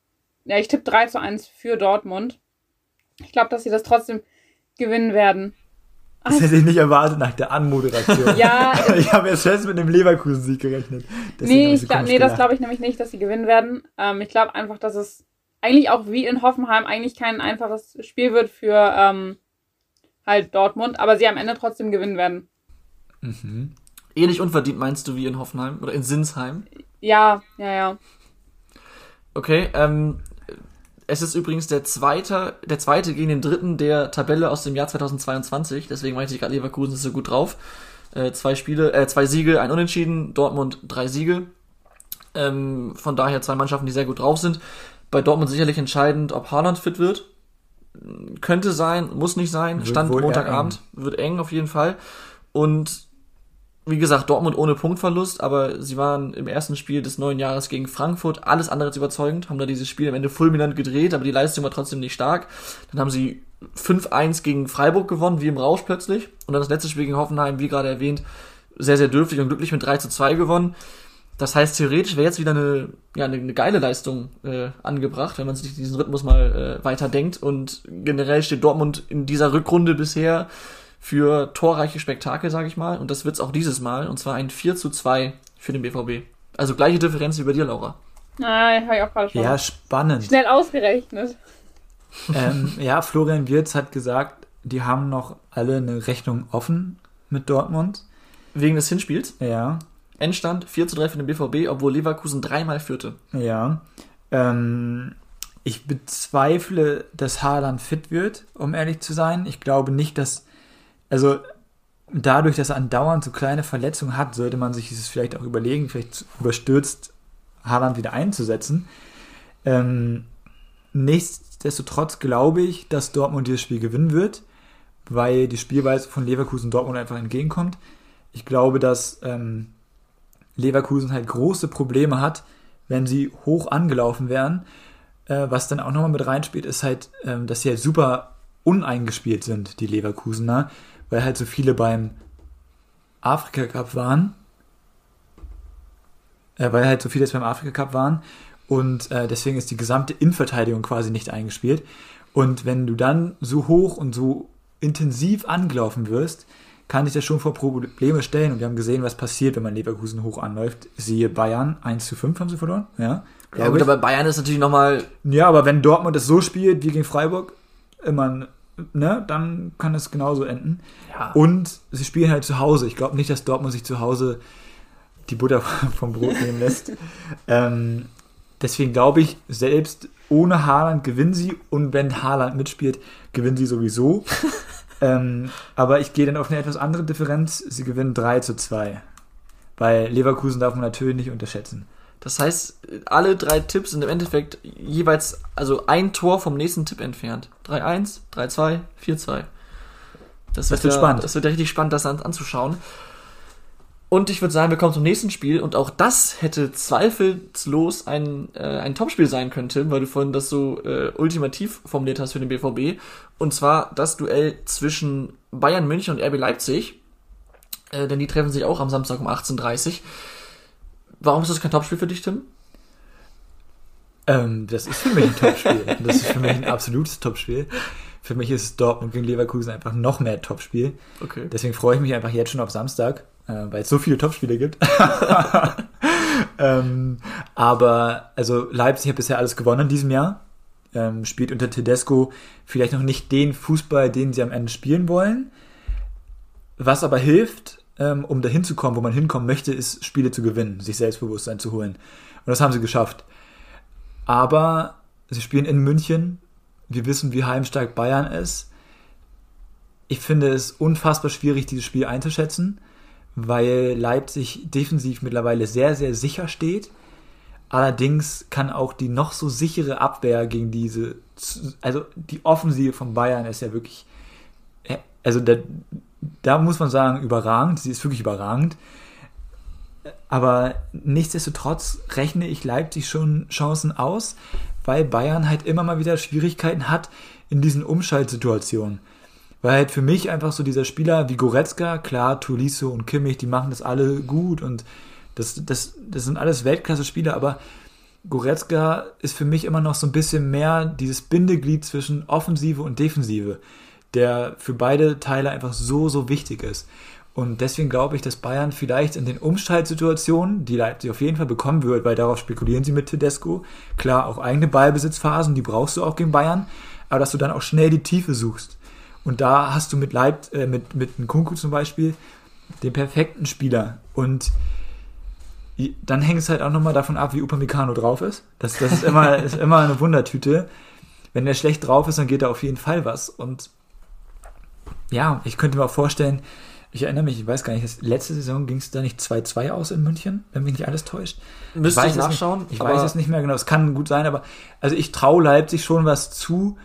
ja, ich tippe 3 zu 1 für Dortmund. Ich glaube, dass sie das trotzdem gewinnen werden. Das hätte ich nicht erwartet nach der Anmoderation. Ja, ich habe jetzt fest mit einem Leverkusen-Sieg gerechnet. Deswegen nee, ich glaub, nee, das glaube ich nämlich nicht, dass sie gewinnen werden. Ähm, ich glaube einfach, dass es eigentlich auch wie in Hoffenheim eigentlich kein einfaches Spiel wird für ähm, halt Dortmund, aber sie am Ende trotzdem gewinnen werden. Mhm. Ähnlich unverdient meinst du wie in Hoffenheim oder in Sinsheim? Ja, ja, ja. Okay, ähm, es ist übrigens der zweite, der zweite gegen den dritten der Tabelle aus dem Jahr 2022. Deswegen meinte ich gerade, Leverkusen ist so gut drauf. Äh, zwei Spiele, äh, zwei Siege, ein Unentschieden. Dortmund drei Siege. Ähm, von daher zwei Mannschaften, die sehr gut drauf sind. Bei Dortmund sicherlich entscheidend, ob Haaland fit wird. Könnte sein, muss nicht sein. Stand Montagabend. Wird eng auf jeden Fall. Und wie gesagt, Dortmund ohne Punktverlust, aber sie waren im ersten Spiel des neuen Jahres gegen Frankfurt alles andere als überzeugend, haben da dieses Spiel am Ende fulminant gedreht, aber die Leistung war trotzdem nicht stark. Dann haben sie 5-1 gegen Freiburg gewonnen, wie im Rausch plötzlich. Und dann das letzte Spiel gegen Hoffenheim, wie gerade erwähnt, sehr, sehr dürftig und glücklich mit 3 zu 2 gewonnen. Das heißt, theoretisch wäre jetzt wieder eine, ja, eine, eine geile Leistung äh, angebracht, wenn man sich diesen Rhythmus mal äh, weiter denkt. Und generell steht Dortmund in dieser Rückrunde bisher für torreiche Spektakel, sage ich mal. Und das wird's auch dieses Mal. Und zwar ein 4 zu 2 für den BVB. Also gleiche Differenz wie bei dir, Laura. Ah, habe ich auch gerade schon Ja, spannend. schnell ausgerechnet. ähm, ja, Florian Wirz hat gesagt, die haben noch alle eine Rechnung offen mit Dortmund. Wegen des Hinspiels. Ja, Endstand 4 zu 3 für den BVB, obwohl Leverkusen dreimal führte. ja. Ähm, ich bezweifle, dass Haaland fit wird, um ehrlich zu sein. Ich glaube nicht, dass, also dadurch, dass er andauernd so kleine Verletzungen hat, sollte man sich dieses vielleicht auch überlegen, vielleicht überstürzt Haaland wieder einzusetzen. Ähm, nichtsdestotrotz glaube ich, dass Dortmund dieses Spiel gewinnen wird, weil die Spielweise von Leverkusen Dortmund einfach entgegenkommt. Ich glaube, dass ähm, Leverkusen halt große Probleme hat, wenn sie hoch angelaufen wären. Äh, was dann auch nochmal mit reinspielt, ist halt, ähm, dass sie halt super uneingespielt sind, die Leverkusener, weil halt so viele beim Afrika Cup waren. Äh, weil halt so viele jetzt beim Afrika Cup waren. Und äh, deswegen ist die gesamte Innenverteidigung quasi nicht eingespielt. Und wenn du dann so hoch und so intensiv angelaufen wirst, kann ich das schon vor Probleme stellen. Und wir haben gesehen, was passiert, wenn man Leverkusen hoch anläuft. Siehe Bayern, 1 zu 5 haben sie verloren. Ja, ja gut, aber Bayern ist natürlich nochmal... Ja, aber wenn Dortmund es so spielt wie gegen Freiburg, immer, ne, dann kann es genauso enden. Ja. Und sie spielen halt zu Hause. Ich glaube nicht, dass Dortmund sich zu Hause die Butter vom Brot nehmen lässt. ähm, deswegen glaube ich, selbst ohne Haaland gewinnen sie und wenn Haaland mitspielt, gewinnen sie sowieso. ähm, aber ich gehe dann auf eine etwas andere Differenz. Sie gewinnen 3 zu 2. Weil Leverkusen darf man natürlich nicht unterschätzen. Das heißt, alle drei Tipps sind im Endeffekt jeweils also ein Tor vom nächsten Tipp entfernt. 3-1, 3-2, 4-2. Das, wird, wird ja, spannend. Das wird ja richtig spannend, das an, anzuschauen. Und ich würde sagen, wir kommen zum nächsten Spiel und auch das hätte zweifelslos ein, äh, ein Topspiel sein können, weil du vorhin das so äh, ultimativ formuliert hast für den BVB. Und zwar das Duell zwischen Bayern München und RB Leipzig. Äh, denn die treffen sich auch am Samstag um 18.30 Uhr. Warum ist das kein Topspiel für dich, Tim? Ähm, das ist für mich ein Topspiel. Das ist für mich ein absolutes Topspiel. Für mich ist Dortmund gegen Leverkusen einfach noch mehr Topspiel. Okay. Deswegen freue ich mich einfach jetzt schon auf Samstag, äh, weil es so viele Topspiele gibt. ähm, aber also Leipzig hat bisher alles gewonnen in diesem Jahr. Ähm, spielt unter Tedesco vielleicht noch nicht den Fußball, den sie am Ende spielen wollen. Was aber hilft, ähm, um dahin zu kommen, wo man hinkommen möchte, ist Spiele zu gewinnen, sich Selbstbewusstsein zu holen. Und das haben sie geschafft. Aber sie spielen in München. Wir wissen, wie heimstark Bayern ist. Ich finde es unfassbar schwierig, dieses Spiel einzuschätzen, weil Leipzig defensiv mittlerweile sehr, sehr sicher steht. Allerdings kann auch die noch so sichere Abwehr gegen diese, also die Offensive von Bayern ist ja wirklich, äh, also da, da muss man sagen, überragend. Sie ist wirklich überragend. Aber nichtsdestotrotz rechne ich Leipzig schon Chancen aus, weil Bayern halt immer mal wieder Schwierigkeiten hat in diesen Umschaltsituationen. Weil halt für mich einfach so dieser Spieler wie Goretzka, klar, Tuliso und Kimmich, die machen das alle gut und das, das, das sind alles Weltklasse-Spieler, aber Goretzka ist für mich immer noch so ein bisschen mehr dieses Bindeglied zwischen Offensive und Defensive, der für beide Teile einfach so, so wichtig ist. Und deswegen glaube ich, dass Bayern vielleicht in den Umschaltsituationen, die Leipzig auf jeden Fall bekommen wird, weil darauf spekulieren sie mit Tedesco, klar, auch eigene Ballbesitzphasen, die brauchst du auch gegen Bayern, aber dass du dann auch schnell die Tiefe suchst. Und da hast du mit Leib, äh, mit, mit Nkunku zum Beispiel den perfekten Spieler. Und dann hängt es halt auch nochmal davon ab, wie Upamecano drauf ist. Das, das ist, immer, ist immer eine Wundertüte. Wenn der schlecht drauf ist, dann geht da auf jeden Fall was. Und ja, ich könnte mir auch vorstellen, ich erinnere mich, ich weiß gar nicht, letzte Saison ging es da nicht 2-2 aus in München, wenn mich nicht alles täuscht. Müsste ich, ich nachschauen. Nicht, ich weiß es nicht mehr genau, es kann gut sein, aber also ich traue Leipzig schon was zu.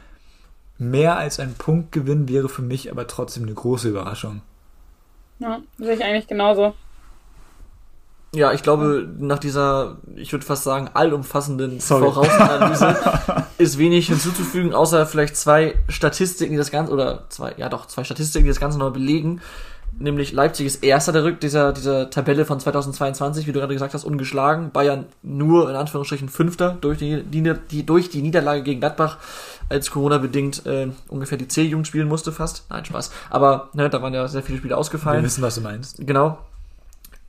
Mehr als ein Punktgewinn wäre für mich aber trotzdem eine große Überraschung. Ja, sehe ich eigentlich genauso. Ja, ich glaube, nach dieser, ich würde fast sagen, allumfassenden Sorry. Vorausanalyse ist wenig hinzuzufügen, außer vielleicht zwei Statistiken, die das Ganze, oder zwei, ja doch, zwei Statistiken, die das Ganze noch belegen nämlich Leipzig ist erster der Rück dieser, dieser Tabelle von 2022, wie du gerade gesagt hast, ungeschlagen. Bayern nur in Anführungsstrichen Fünfter durch die, die, die durch die Niederlage gegen Gladbach, als Corona bedingt äh, ungefähr die C-Jugend spielen musste fast. Nein, Spaß. Aber ne, da waren ja sehr viele Spiele ausgefallen. Wir wissen, was du meinst. Genau.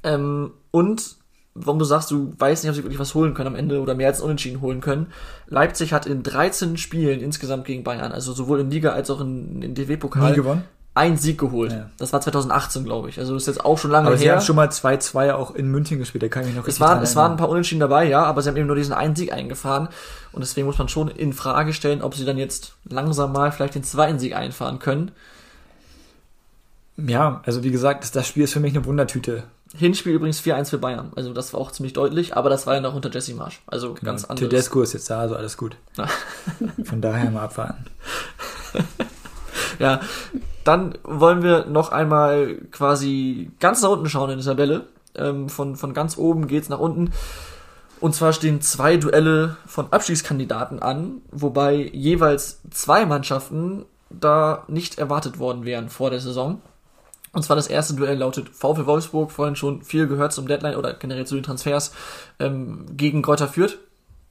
Ähm, und warum du sagst, du weißt nicht, ob sie wirklich was holen können am Ende oder mehr als Unentschieden holen können. Leipzig hat in 13 Spielen insgesamt gegen Bayern, also sowohl in Liga als auch in, in DW-Pokal, gewonnen? einen Sieg geholt. Ja. Das war 2018, glaube ich. Also das ist jetzt auch schon lange aber her. sie haben schon mal 2-2 auch in München gespielt, da kann ich mich noch es waren, es waren ein paar Unentschieden dabei, ja, aber sie haben eben nur diesen einen Sieg eingefahren. Und deswegen muss man schon in Frage stellen, ob sie dann jetzt langsam mal vielleicht den zweiten Sieg einfahren können. Ja, also wie gesagt, das, das Spiel ist für mich eine Wundertüte. Hinspiel übrigens 4-1 für Bayern. Also das war auch ziemlich deutlich, aber das war ja noch unter Jesse Marsch. Also ganz Genau. anderes. Tedesco ist jetzt da, also alles gut. Von daher mal abwarten. Ja, dann wollen wir noch einmal quasi ganz nach unten schauen in der Tabelle. Ähm, von, von ganz oben geht's nach unten. Und zwar stehen zwei Duelle von Abstiegskandidaten an, wobei jeweils zwei Mannschaften da nicht erwartet worden wären vor der Saison. Und zwar das erste Duell lautet VfL Wolfsburg, vorhin schon viel gehört zum Deadline oder generell zu den Transfers, ähm, gegen Kräuter Fürth.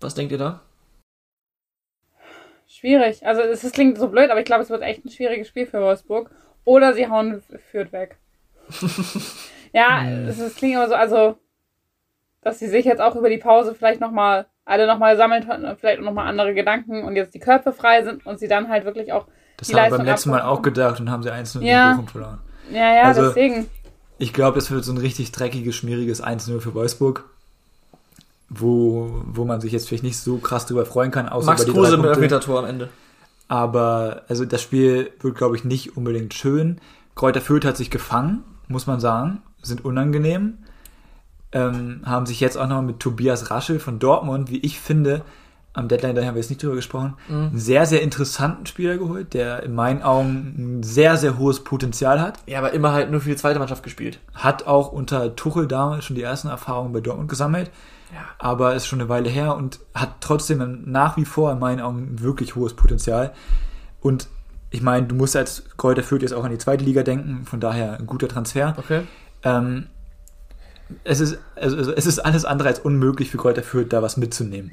Was denkt ihr da? Schwierig. Also es klingt so blöd, aber ich glaube, es wird echt ein schwieriges Spiel für Wolfsburg. Oder sie hauen Fürth weg. ja, es, es klingt immer so, also dass sie sich jetzt auch über die Pause vielleicht nochmal alle nochmal sammeln und vielleicht auch nochmal andere Gedanken und jetzt die Köpfe frei sind und sie dann halt wirklich auch Das die haben wir beim letzten Mal auch gedacht und haben sie 1-0 Ja. in Bochum verloren. Ja, ja, Also- deswegen. Ich glaube, das wird so ein richtig dreckiges, schmieriges 1-0 für Wolfsburg. Wo, wo man sich jetzt vielleicht nicht so krass drüber freuen kann, außer Max über die Kruse drei mit. Elfmetertor am Ende. Aber also das Spiel wird, glaube ich, nicht unbedingt schön. Kräuter Fürth hat sich gefangen, muss man sagen. Sind unangenehm. Ähm, haben sich jetzt auch noch mit Tobias Raschel von Dortmund, wie ich finde, am Deadline, da haben wir jetzt nicht drüber gesprochen, einen sehr, sehr interessanten Spieler geholt, der in meinen Augen ein sehr, sehr hohes Potenzial hat. Ja, aber immer halt nur für die zweite Mannschaft gespielt. Hat auch unter Tuchel damals schon die ersten Erfahrungen bei Dortmund gesammelt. Ja. aber ist schon eine Weile her und hat trotzdem nach wie vor in meinen Augen ein wirklich hohes Potenzial. Und ich meine, du musst als Kräuter Fürth jetzt auch an die zweite Liga denken, von daher ein guter Transfer. Okay. Ähm, es, ist, also, also es ist alles andere als unmöglich für Kräuter Fürth, da was mitzunehmen.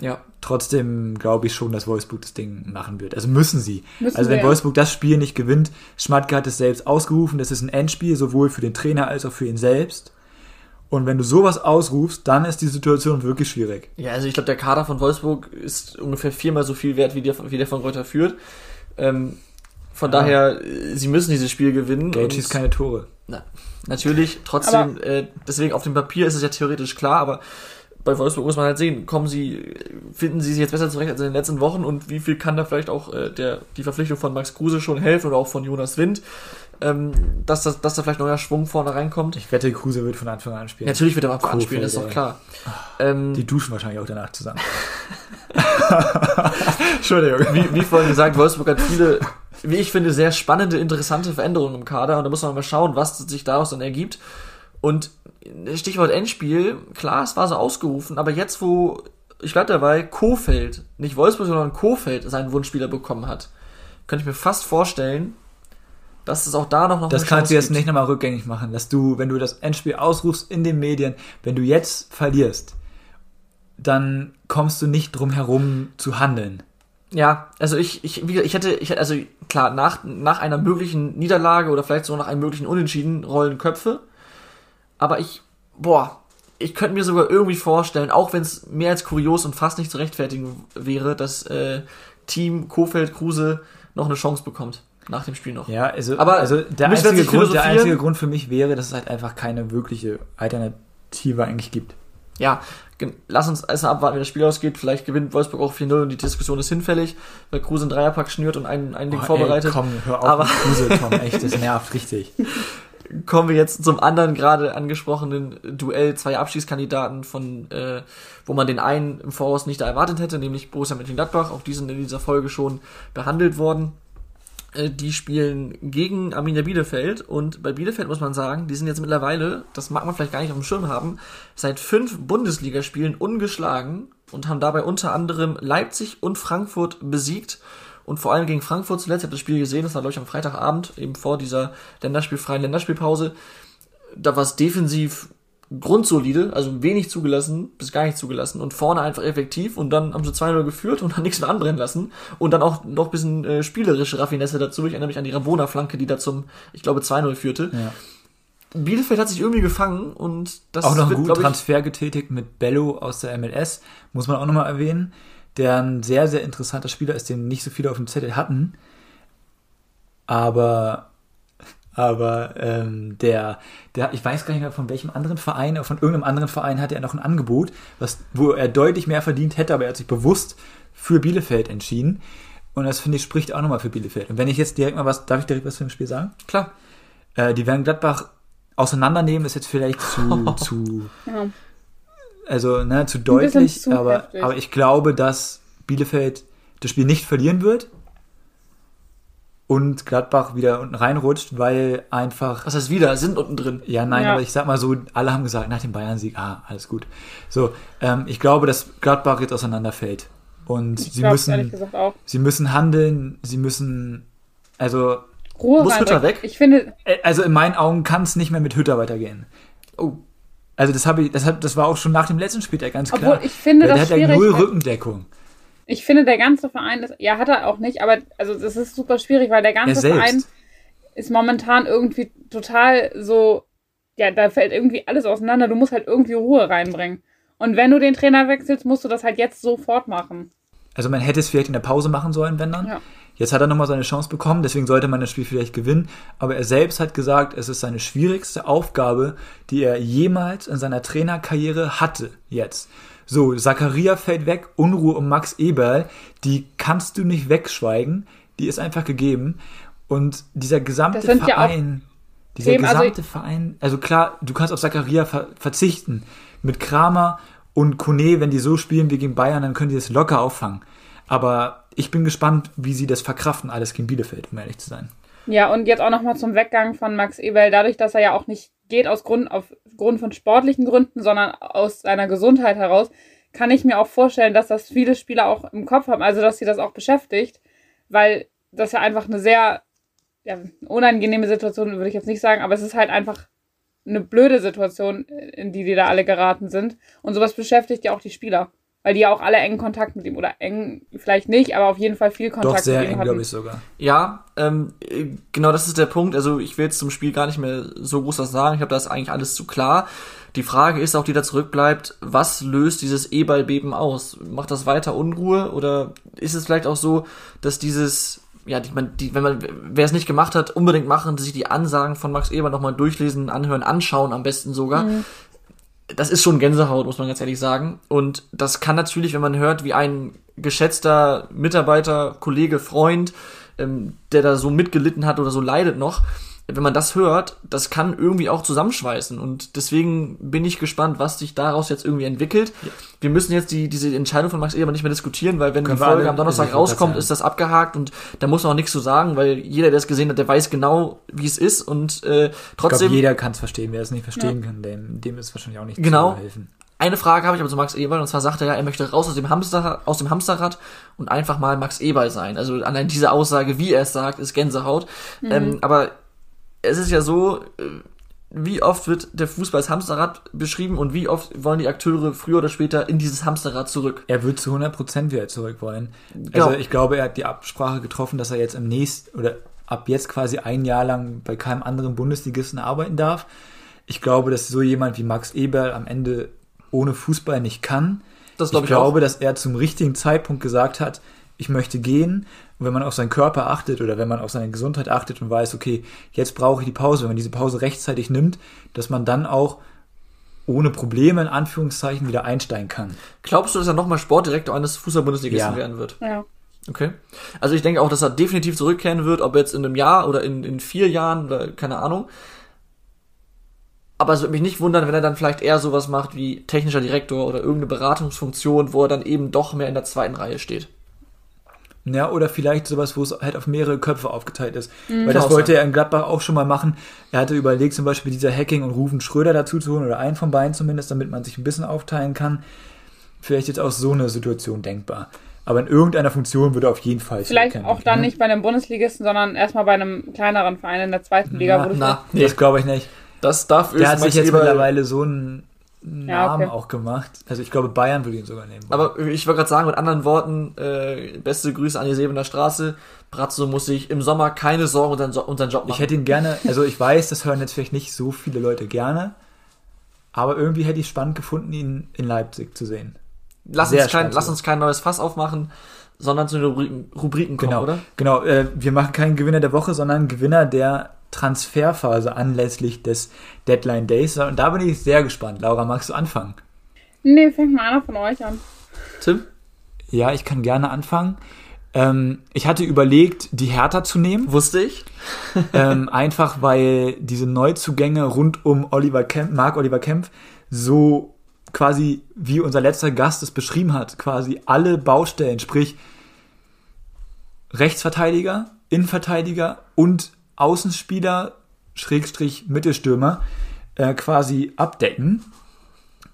Ja. Trotzdem glaube ich schon, dass Wolfsburg das Ding machen wird. Also müssen sie. Müssen also wenn ja. Wolfsburg das Spiel nicht gewinnt, Schmatke hat es selbst ausgerufen, das ist ein Endspiel, sowohl für den Trainer als auch für ihn selbst. Und wenn du sowas ausrufst, dann ist die Situation wirklich schwierig. Ja, also ich glaube, der Kader von Wolfsburg ist ungefähr viermal so viel wert wie der, wie der von Reuter führt. Ähm, von Ja. daher, äh, sie müssen dieses Spiel gewinnen. Geld schießt keine Tore. Na, natürlich, trotzdem, äh, deswegen auf dem Papier ist es ja theoretisch klar, aber bei Wolfsburg muss man halt sehen, kommen sie, finden sie sich jetzt besser zurecht als in den letzten Wochen und wie viel kann da vielleicht auch äh, der, die Verpflichtung von Max Kruse schon helfen oder auch von Jonas Wind, ähm, dass, das, dass da vielleicht neuer Schwung vorne reinkommt. Ich wette, Kruse wird von Anfang an spielen. Natürlich wird er mal Kofeld, anspielen, ist doch klar. Ähm, Die duschen wahrscheinlich auch danach zusammen. Entschuldigung. wie, wie vorhin gesagt, Wolfsburg hat viele, wie ich finde, sehr spannende, interessante Veränderungen im Kader und da muss man mal schauen, was sich daraus dann ergibt. Und Stichwort Endspiel, klar, es war so ausgerufen, aber jetzt, wo, ich bleib dabei, Kofeld, nicht Wolfsburg, sondern Kofeld seinen Wunschspieler bekommen hat, könnte ich mir fast vorstellen, dass es auch da noch, noch Das eine kannst du jetzt gibt. nicht nochmal rückgängig machen, dass du, wenn du das Endspiel ausrufst in den Medien, wenn du jetzt verlierst, dann kommst du nicht drum herum zu handeln. Ja, also ich, ich, wie, ich hätte, ich also klar, nach, nach einer möglichen Niederlage oder vielleicht sogar nach einem möglichen Unentschieden rollen Köpfe. Aber ich, boah, ich könnte mir sogar irgendwie vorstellen, auch wenn es mehr als kurios und fast nicht zu rechtfertigen wäre, dass äh, Team Kofeld Kruse noch eine Chance bekommt nach dem Spiel noch. Ja, also, Aber also der, einzige Grund, der einzige Grund für mich wäre, dass es halt einfach keine wirkliche Alternative eigentlich gibt. Ja, lass uns erst mal abwarten, wie das Spiel ausgeht. Vielleicht gewinnt Wolfsburg auch 4-0 und die Diskussion ist hinfällig, weil Kruse einen Dreierpack schnürt und ein, ein Ding Oh, ey, vorbereitet. komm, hör auf Aber- Kruse, Tom, echt, das nervt richtig. kommen wir jetzt zum anderen gerade angesprochenen Duell zwei Abschiedskandidaten von äh, wo man den einen im Voraus nicht erwartet hätte, nämlich Borussia Mönchengladbach. Auch die sind in dieser Folge schon behandelt worden. Äh, die spielen gegen Arminia Bielefeld und bei Bielefeld muss man sagen, die sind jetzt mittlerweile, das mag man vielleicht gar nicht auf dem Schirm haben, seit fünf Bundesligaspielen ungeschlagen und haben dabei unter anderem Leipzig und Frankfurt besiegt und vor allem gegen Frankfurt zuletzt, ich habe das Spiel gesehen, das war glaube ich am Freitagabend, eben vor dieser länderspielfreien Länderspielpause, da war es defensiv grundsolide, also wenig zugelassen, bis gar nicht zugelassen und vorne einfach effektiv und dann haben sie 2-0 geführt und dann nichts mehr anbrennen lassen und dann auch noch ein bisschen äh, spielerische Raffinesse dazu. Ich erinnere mich an die Rabona-Flanke, die da zum, ich glaube, 2-0 führte. Ja. Bielefeld hat sich irgendwie gefangen und das auch noch einen wird, guten glaub ich, Transfer getätigt mit Bello aus der MLS, muss man auch nochmal erwähnen, der ein sehr, sehr interessanter Spieler ist, den nicht so viele auf dem Zettel hatten. Aber, aber ähm, der, der, ich weiß gar nicht mehr von welchem anderen Verein, von irgendeinem anderen Verein hatte er noch ein Angebot, was, wo er deutlich mehr verdient hätte, aber er hat sich bewusst für Bielefeld entschieden. Und das finde ich spricht auch nochmal für Bielefeld. Und wenn ich jetzt direkt mal was, darf ich direkt was zu dem Spiel sagen? klar. Äh, die werden Gladbach auseinandernehmen ist jetzt vielleicht zu, zu, Ja. Also ne, zu deutlich, zu aber, heftig. aber ich glaube, dass Bielefeld das Spiel nicht verlieren wird und Gladbach wieder unten reinrutscht, weil einfach Was heißt wieder? Sind unten drin. ja, nein, Ja. aber ich sag mal so, alle haben gesagt, nach dem Bayern-Sieg, ah, alles gut. So, ähm, ich glaube, dass Gladbach jetzt auseinanderfällt. Und Ich sie ehrlich müssen, gesagt auch. sie müssen handeln, sie müssen, also, Ruhe Muss Hütter reinbringen. weg? Ich finde, äh, also in meinen Augen kann es nicht mehr mit Hütter weitergehen. Oh. Also das habe ich, das, hat, das war auch schon nach dem letzten Spieltag ganz Obwohl, klar. ich finde der das hat ja null Rückendeckung. ich finde, der ganze Verein ist, ja, hat er auch nicht, aber also das ist super schwierig, weil der Er ganze Verein ist momentan irgendwie total so, ja, da fällt irgendwie alles auseinander. Du musst halt irgendwie Ruhe reinbringen. Und wenn du den Trainer wechselst, musst du das halt jetzt sofort machen. Also man hätte es vielleicht in der Pause machen sollen, wenn dann. Ja. Jetzt hat er nochmal seine Chance bekommen, deswegen sollte man das Spiel vielleicht gewinnen. Aber er selbst hat gesagt, es ist seine schwierigste Aufgabe, die er jemals in seiner Trainerkarriere hatte jetzt. So, Zakaria fällt weg, Unruhe um Max Eberl, die kannst du nicht wegschweigen, die ist einfach gegeben. Und dieser gesamte sind ja Verein, dieser Themen, also- gesamte Verein, also klar, du kannst auf Zakaria ver verzichten. Mit Kramer und Kone, wenn die so spielen wie gegen Bayern, dann können die das locker auffangen. Aber ich bin gespannt, wie sie das verkraften, alles gegen Bielefeld, um ehrlich zu sein. Ja, und jetzt auch nochmal zum Weggang von Max Eberl, dadurch, dass er ja auch nicht geht aus Grund, auf Grund von sportlichen Gründen, sondern aus seiner Gesundheit heraus, kann ich mir auch vorstellen, dass das viele Spieler auch im Kopf haben, also dass sie das auch beschäftigt, weil das ja einfach eine sehr ja, unangenehme Situation, würde ich jetzt nicht sagen, aber es ist halt einfach eine blöde Situation, in die die da alle geraten sind. Und sowas beschäftigt ja auch die Spieler, weil die ja auch alle engen Kontakt mit ihm, oder eng vielleicht nicht, aber auf jeden Fall viel Kontakt Doch sehr mit ihm eng, glaube ich sogar. Ja, ähm, äh, genau das ist der Punkt. Also ich will jetzt zum Spiel gar nicht mehr so groß was sagen. Ich habe das eigentlich alles zu klar. Die Frage ist auch, die da zurückbleibt, was löst dieses E-Ball-Beben aus? Macht das weiter Unruhe oder ist es vielleicht auch so, dass dieses, ja, die, man, die, wenn man, wer es nicht gemacht hat, unbedingt machen, sich die Ansagen von Max Eber nochmal durchlesen, anhören, anschauen am besten sogar. Das ist schon Gänsehaut, muss man ganz ehrlich sagen. Und das kann natürlich, wenn man hört, wie ein geschätzter Mitarbeiter, Kollege, Freund, ähm, der da so mitgelitten hat oder so leidet noch, wenn man das hört, das kann irgendwie auch zusammenschweißen. Und deswegen bin ich gespannt, was sich daraus jetzt irgendwie entwickelt. Wir müssen jetzt die, diese Entscheidung von Max Eber nicht mehr diskutieren, weil wenn Können die Folge alle- am Donnerstag ich rauskommt, ist das abgehakt und da muss man auch nichts zu sagen, weil jeder, der es gesehen hat, der weiß genau, wie es ist und äh, Ich glaube, trotzdem. jeder kann es verstehen. Wer es nicht verstehen kann, dem, dem ist wahrscheinlich auch nicht Genau. zu helfen. Eine Frage habe ich aber zu Max Eberl und zwar sagt er ja, er möchte raus aus dem, Hamster, aus dem Hamsterrad und einfach mal Max Eberl sein. Also allein diese Aussage, wie er es sagt, ist Gänsehaut. Ähm, aber es ist ja so, äh, wie oft wird der Fußball als Hamsterrad beschrieben und wie oft wollen die Akteure früher oder später in dieses Hamsterrad zurück? Er wird zu 100% wieder zurück wollen. Genau. Also ich glaube, er hat die Absprache getroffen, dass er jetzt im nächsten oder ab jetzt quasi ein Jahr lang bei keinem anderen Bundesligisten arbeiten darf. Ich glaube, dass so jemand wie Max Eberl am Ende ohne Fußball nicht kann. Das ich glaube ich, glaube, auch. dass er zum richtigen Zeitpunkt gesagt hat, ich möchte gehen. Und wenn man auf seinen Körper achtet oder wenn man auf seine Gesundheit achtet und weiß, okay, jetzt brauche ich die Pause, wenn man diese Pause rechtzeitig nimmt, dass man dann auch ohne Probleme in Anführungszeichen wieder einsteigen kann. Glaubst du, dass er nochmal Sportdirektor eines Fußball-Bundesligisten Ja. werden wird? Ja. Okay. Also ich denke auch, dass er definitiv zurückkehren wird, ob jetzt in einem Jahr oder in, in vier Jahren oder keine Ahnung. Aber es würde mich nicht wundern, wenn er dann vielleicht eher sowas macht wie technischer Direktor oder irgendeine Beratungsfunktion, wo er dann eben doch mehr in der zweiten Reihe steht. Ja, oder vielleicht sowas, wo es halt auf mehrere Köpfe aufgeteilt ist. Weil Kann das wollte er in Gladbach auch schon mal machen. Er hatte überlegt, zum Beispiel dieser Hacking und Rufen Schröder dazu zu holen, oder einen von beiden zumindest, damit man sich ein bisschen aufteilen kann. Vielleicht jetzt auch so eine Situation denkbar. Aber in irgendeiner Funktion würde er auf jeden Fall Vielleicht zurückkehren, auch dann ne? nicht bei einem Bundesligisten, sondern erstmal bei einem kleineren Verein in der zweiten Liga. Na, Nee, nee, das glaube ich nicht. das darf Der hat sich jetzt mittlerweile so einen Namen okay. auch gemacht. Also ich glaube, Bayern würde ihn sogar nehmen. Aber ich wollte gerade sagen, mit anderen Worten, äh, beste Grüße an die Sebener Straße. Brazzo muss sich im Sommer keine Sorgen um seinen, Jo- um seinen Job Ich machen. hätte ihn gerne, also ich weiß, das hören jetzt vielleicht nicht so viele Leute gerne, aber irgendwie hätte ich es spannend gefunden, ihn in Leipzig zu sehen. lass, sehr uns kein, lass uns kein neues Fass aufmachen, sondern zu den Rubriken, Rubriken kommen, Genau, oder? genau. Äh, wir machen keinen Gewinner der Woche, sondern Gewinner der Transferphase anlässlich des Deadline Days. Und da bin ich sehr gespannt. Laura, magst du anfangen? Nee, fängt mal einer von euch an. Tim? Ja, ich kann gerne anfangen. Ähm, ich hatte überlegt, die Hertha zu nehmen. Wusste ich. ähm, einfach weil diese Neuzugänge rund um Oliver Kemp, Marc Oliver Kempf so quasi, wie unser letzter Gast es beschrieben hat, quasi alle Baustellen, sprich Rechtsverteidiger, Innenverteidiger und Außenspieler, Schrägstrich Mittelstürmer, äh, quasi abdecken.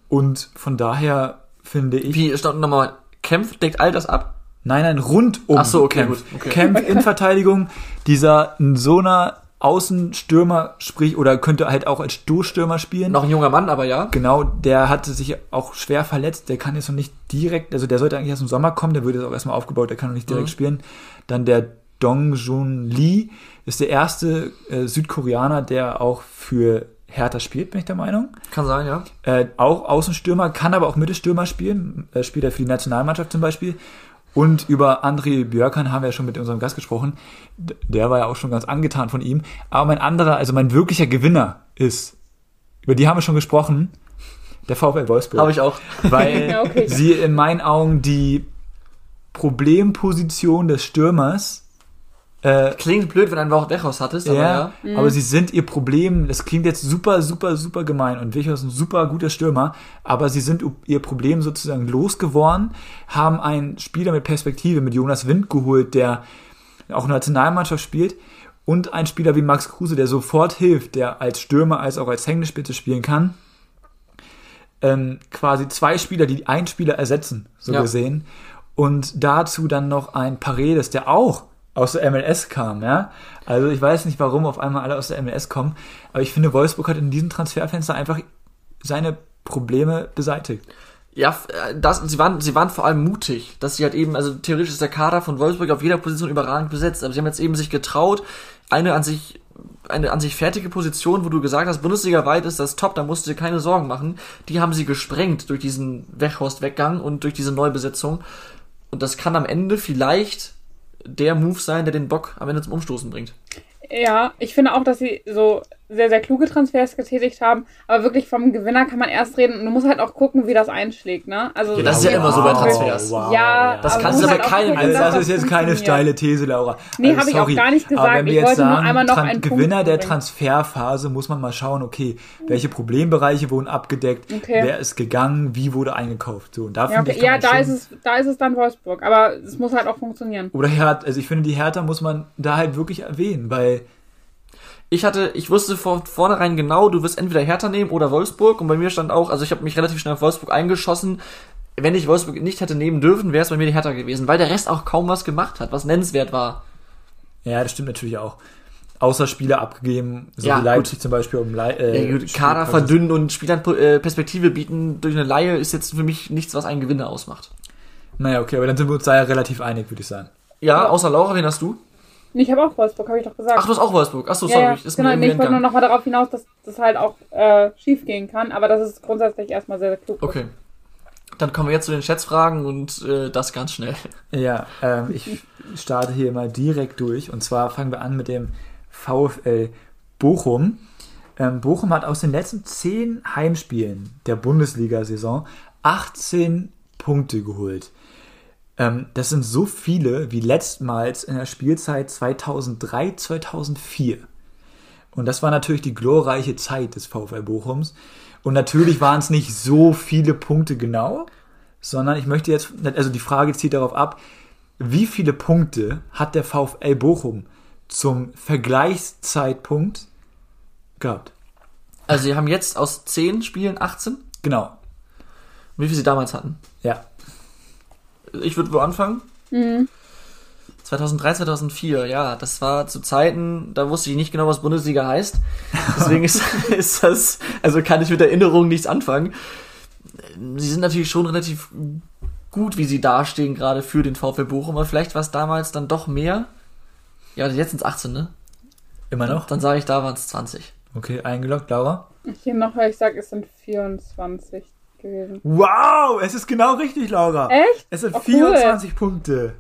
Und von daher finde ich. Wie, stand nochmal, Kempf deckt all das ab? Nein, nein, rund um Ach so, okay, Kempf. gut, okay. Kempf in Verteidigung, dieser so einer Außenstürmer, sprich, oder könnte halt auch als Stoßstürmer spielen. Noch ein junger Mann, aber ja. Genau, der hatte sich auch schwer verletzt, der kann jetzt noch nicht direkt, also der sollte eigentlich erst im Sommer kommen, der wird jetzt auch erstmal aufgebaut, der kann noch nicht direkt Mhm. spielen. Dann der Dong Jun Lee ist der erste äh, Südkoreaner, der auch für Hertha spielt, bin ich der Meinung. Kann sein, ja. Äh, auch Außenstürmer, kann aber auch Mittelstürmer spielen, äh, spielt er für die Nationalmannschaft zum Beispiel. Und über André Björkan haben wir ja schon mit unserem Gast gesprochen. Der war ja auch schon ganz angetan von ihm. Aber mein anderer, also mein wirklicher Gewinner ist, über die haben wir schon gesprochen, der VfL Wolfsburg. Habe ich auch. Weil Ja, okay. sie in meinen Augen die Problemposition des Stürmers äh, Klingt blöd, wenn du einen Woche Wechhaus hattest, aber ja, ja. aber sie sind ihr Problem, das klingt jetzt super, super, super gemein und Wichers ist ein super guter Stürmer, aber sie sind ihr Problem sozusagen losgeworden, haben einen Spieler mit Perspektive, mit Jonas Wind geholt, der auch Nationalmannschaft spielt und einen Spieler wie Max Kruse, der sofort hilft, der als Stürmer als auch als Hängespitze spielen kann. Ähm, quasi zwei Spieler, die einen Spieler ersetzen, so Ja. gesehen. Und dazu dann noch ein Paredes, der auch aus der MLS kam, ja. Also ich weiß nicht, warum auf einmal alle aus der MLS kommen, aber ich finde, Wolfsburg hat in diesem Transferfenster einfach seine Probleme beseitigt. Ja, äh, das, sie waren, sie waren vor allem mutig, dass sie halt eben, also theoretisch ist der Kader von Wolfsburg auf jeder Position überragend besetzt, aber sie haben jetzt eben sich getraut, eine an sich, eine an sich fertige Position, wo du gesagt hast, Bundesliga weit ist das top, da musst du dir keine Sorgen machen, die haben sie gesprengt durch diesen Wechhorst-Weggang und durch diese Neubesetzung. Und das kann am Ende vielleicht der Move sein, der den Bock am Ende zum Umstoßen bringt. Ja, ich finde auch, dass sie so sehr, sehr kluge Transfers getätigt haben. Aber wirklich vom Gewinner kann man erst reden. Und du musst halt auch gucken, wie das einschlägt, ne? Also, Ja, das ist ja immer so bei Transfers. Ja, Das aber kannst du bei halt keinem- Also das ist jetzt keine steile These, Laura. Nee, also, hab ich auch gar nicht gesagt. Aber wenn wir Ich jetzt wollte nur sagen, einmal noch Tran- einen Punkt Gewinner der. Transferphase, muss man mal schauen, okay, welche Problembereiche wurden abgedeckt, Okay. wer ist gegangen, wie wurde eingekauft. So, und da Ja, finde okay. ich, ja da, ist es, da ist es dann Wolfsburg. Aber es muss halt auch funktionieren. Oder Hertha, also ich finde, die Hertha muss man da halt wirklich erwähnen, weil Ich hatte, ich wusste vor vornherein genau, du wirst entweder Hertha nehmen oder Wolfsburg und bei mir stand auch, also ich habe mich relativ schnell auf Wolfsburg eingeschossen. Wenn ich Wolfsburg nicht hätte nehmen dürfen, wäre es bei mir die Hertha gewesen, weil der Rest auch kaum was gemacht hat, was nennenswert war. Ja, das stimmt natürlich auch. Außer Spieler abgegeben, so Ja, wie Leipzig zum Beispiel um Le äh, Ja, gut, Kader verdünnen und Spielern äh, Perspektive bieten durch eine Laie ist jetzt für mich nichts, was einen Gewinner ausmacht. Naja, okay, aber dann sind wir uns da ja relativ einig, würde ich sagen. Ja, außer Laura, wen hast du? Ich habe auch Wolfsburg, habe ich doch gesagt. Ach, du hast auch Wolfsburg. Ach so, ja, sorry, ja, ist genau, mir nee, ich wollte nur entgangen. noch mal darauf hinaus, dass das halt auch äh, schief gehen kann, aber das ist grundsätzlich erstmal sehr, sehr klug. Okay. Dann kommen wir jetzt zu den Schätzfragen und äh, das ganz schnell. Ja, ähm, ich starte hier mal direkt durch. Und zwar fangen wir an mit dem VfL Bochum. Ähm, Bochum hat aus den letzten zehn Heimspielen der Bundesliga-Saison 18 Punkte geholt. Ähm, das sind so viele wie letztmals in der Spielzeit 2003, 2004. Und das war natürlich die glorreiche Zeit des VfL Bochums. Und natürlich waren es nicht so viele Punkte genau, sondern ich möchte jetzt, also die Frage zielt darauf ab, wie viele Punkte hat der VfL Bochum zum Vergleichszeitpunkt gehabt? Also, sie haben jetzt aus 10 Spielen 18. Genau. Wie viel sie damals hatten? Ja. Ich würde wo anfangen? 2003, 2004, ja, das war zu Zeiten, da wusste ich nicht genau, was Bundesliga heißt. Deswegen ist, ist das, also kann ich mit Erinnerungen nichts anfangen. Sie sind natürlich schon relativ gut, wie sie dastehen, gerade für den VfL Bochum, aber vielleicht war es damals dann doch mehr. Ja, jetzt sind es 18, ne? Immer noch? Dann sage ich, da waren es 20. Okay, eingeloggt, Laura. Hier noch, weil ich sage, es sind 24 gewesen. Wow, es ist genau richtig, Laura. Echt? Es sind Oh, cool. 24 Punkte.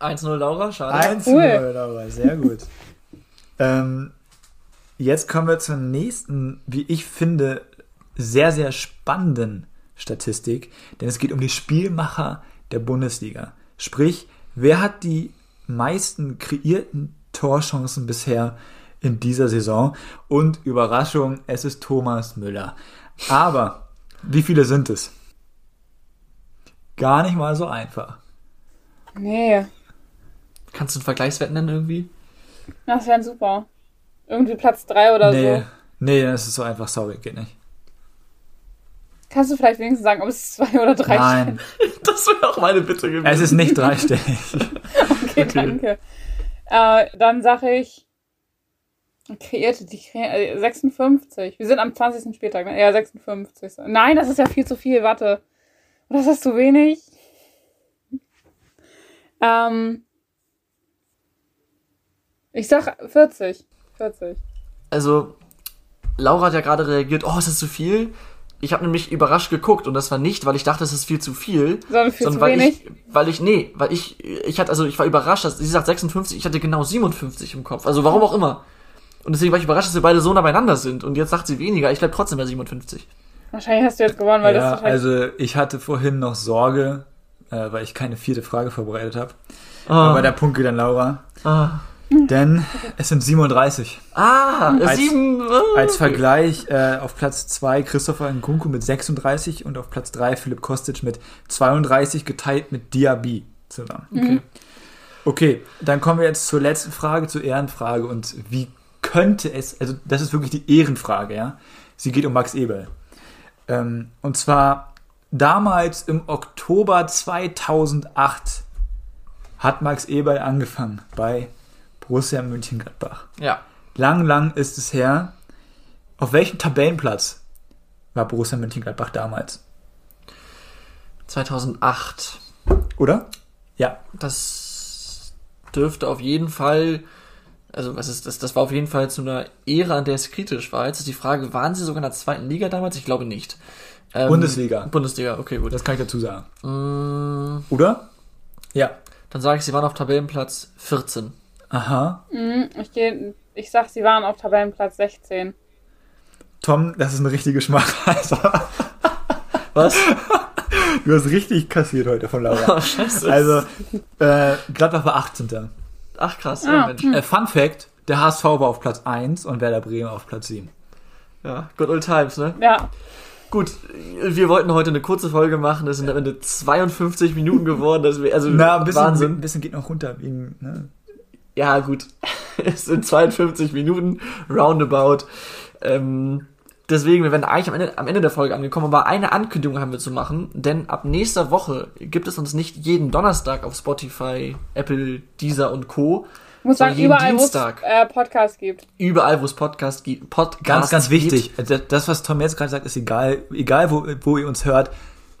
1-0 Laura, schade. 1 cool. cool. Laura, sehr gut. ähm, jetzt kommen wir zur nächsten, wie ich finde, sehr, sehr spannenden Statistik, denn es geht um die Spielmacher der Bundesliga. Sprich, wer hat die meisten kreierten Torchancen bisher in dieser Saison? Und Überraschung, es ist Thomas Müller. Aber wie viele sind es? Gar nicht mal so einfach. Nee, Kannst du einen Vergleichswert nennen irgendwie? das wäre super. Irgendwie Platz 3 oder nee, so. nee, das ist so einfach, sorry, geht nicht. Kannst du vielleicht wenigstens sagen, ob es zwei oder drei Nein, Das wäre auch meine Bitte gewesen. es ist nicht dreistellig. Okay, danke. Äh, dann sage ich, kreierte die kre äh, 56. Wir sind am 20. Spieltag. ne? Ja, 56. Nein, das ist ja viel zu viel. Warte. Das ist zu wenig. Ähm, ich sag 40. 40. Also, Laura hat ja gerade reagiert, oh, ist das zu viel? Ich habe nämlich überrascht geguckt und das war nicht, weil ich dachte, es ist viel zu viel, Sondern viel zu weil wenig. ich, weil ich, nee, weil ich, ich hatte, also ich war überrascht, dass sie sagt 56, ich hatte genau 57 im Kopf. Also warum auch immer. Und deswegen war ich überrascht, dass wir beide so nah beieinander sind. Und jetzt sagt sie weniger, ich bleib trotzdem bei 57. Wahrscheinlich hast du jetzt gewonnen, weil ja, das total also ich hatte vorhin noch Sorge, äh, weil ich keine vierte Frage vorbereitet habe. Ah, Aber der Punkt geht an Laura. ah, Denn es sind 37. ah Als- sieben. ah, Als. Vergleich äh, auf Platz 2 Christopher Nkunku mit 36 und auf Platz 3 Philipp Kostic mit 32 geteilt mit Diaby zusammen. Okay. Okay, dann kommen wir jetzt zur letzten Frage, zur Ehrenfrage. Und wie könnte es, also das ist wirklich die Ehrenfrage, ja. Sie geht um Max Eberl. Ähm, und zwar damals im Oktober 2008 hat Max Eberl angefangen bei Borussia Mönchengladbach. Ja. Lang, lang ist es her. Auf welchem Tabellenplatz war Borussia Mönchengladbach damals? 2008. Oder? Ja. Das dürfte auf jeden Fall, also was ist das? Das war auf jeden Fall zu einer Ära, an der es kritisch war. Jetzt ist die Frage, waren sie sogar in der zweiten Liga damals? Ich glaube nicht. Ähm, Bundesliga. Bundesliga, okay, gut. Das kann ich dazu sagen. Mm, Oder? Ja. Dann sage ich, sie waren auf Tabellenplatz 14. Aha. Mhm, ich gehe, ich sag, sie waren auf Tabellenplatz 16. Tom, das ist eine richtige Schmachheiser. Was? Du hast richtig kassiert heute von Laura. Oh, scheiße. Also, äh, Gladbach war 18. Ach krass, Ah, ja, Mensch. Äh, Fun Fact, der HSV war auf Platz 1 und Werder Bremen auf Platz 7. Ja, good old times, ne? Ja, Gut, wir wollten heute eine kurze Folge machen. Es sind am Ende 52 Minuten geworden. Das wär, also Na, ein bisschen, Wahnsinn. ein bisschen geht noch runter. Wegen, ne? Ja, gut. Es sind 52 Minuten, roundabout. Ähm, deswegen, wir werden eigentlich am Ende, am Ende der Folge angekommen, aber eine Ankündigung haben wir zu machen, denn ab nächster Woche gibt es uns nicht jeden Donnerstag auf Spotify, Apple, Deezer und Co. ich muss sagen, jeden überall, wo es Dienstag. äh, Podcasts gibt. Überall, wo es Podcast gibt. Podcast Ganz, ganz gibt. wichtig. Das, das, was Tom jetzt gerade sagt, ist egal. Egal, wo, wo ihr uns hört.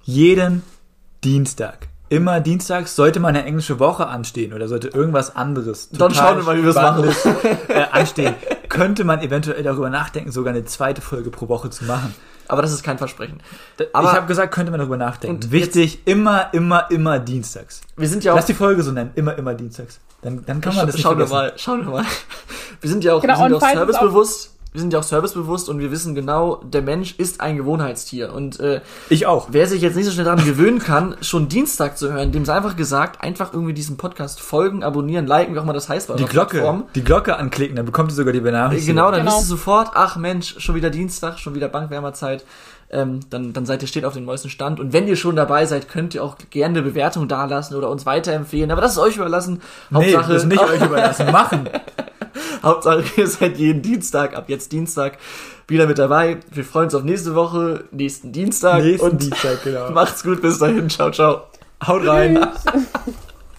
Jeden Dienstag. Immer dienstags sollte mal eine englische Woche anstehen oder sollte irgendwas anderes. Dann schauen wir mal, wie wir es machen. Äh, anstehen. Könnte man eventuell darüber nachdenken, sogar eine zweite Folge pro Woche zu machen. Aber das ist kein Versprechen. Aber ich habe gesagt, könnte man darüber nachdenken. Wichtig, immer, immer, immer dienstags. Wir sind ja auch. Lass die Folge so nennen. Immer, immer dienstags. Dann, dann kann man das nicht schauen wir mal, schauen wir mal. Wir sind ja auch, Genau, wir sind auch servicebewusst. Wir sind ja auch servicebewusst und wir wissen genau, der Mensch ist ein Gewohnheitstier. Und äh, Ich auch. wer sich jetzt nicht so schnell daran gewöhnen kann, schon Dienstag zu hören, dem sei einfach gesagt, einfach irgendwie diesem Podcast folgen, abonnieren, liken, wie auch immer das heißt bei Die Glocke, Plattform. die Glocke anklicken, dann bekommt ihr sogar die Benachrichtigung. Genau, dann Genau. wisst ihr sofort, ach Mensch, schon wieder Dienstag, schon wieder Bankwärmerzeit. Ähm, dann, dann seid ihr steht auf dem neuesten Stand. Und wenn ihr schon dabei seid, könnt ihr auch gerne eine Bewertung dalassen oder uns weiterempfehlen. Aber das ist euch überlassen. Nee, Hauptsache, das ist nicht euch überlassen. Machen. Hauptsache, ihr seid jeden Dienstag, ab jetzt Dienstag, wieder mit dabei. Wir freuen uns auf nächste Woche, nächsten Dienstag. Nächsten und Dienstag, genau. macht's gut, bis dahin. Ciao, ciao. Haut rein.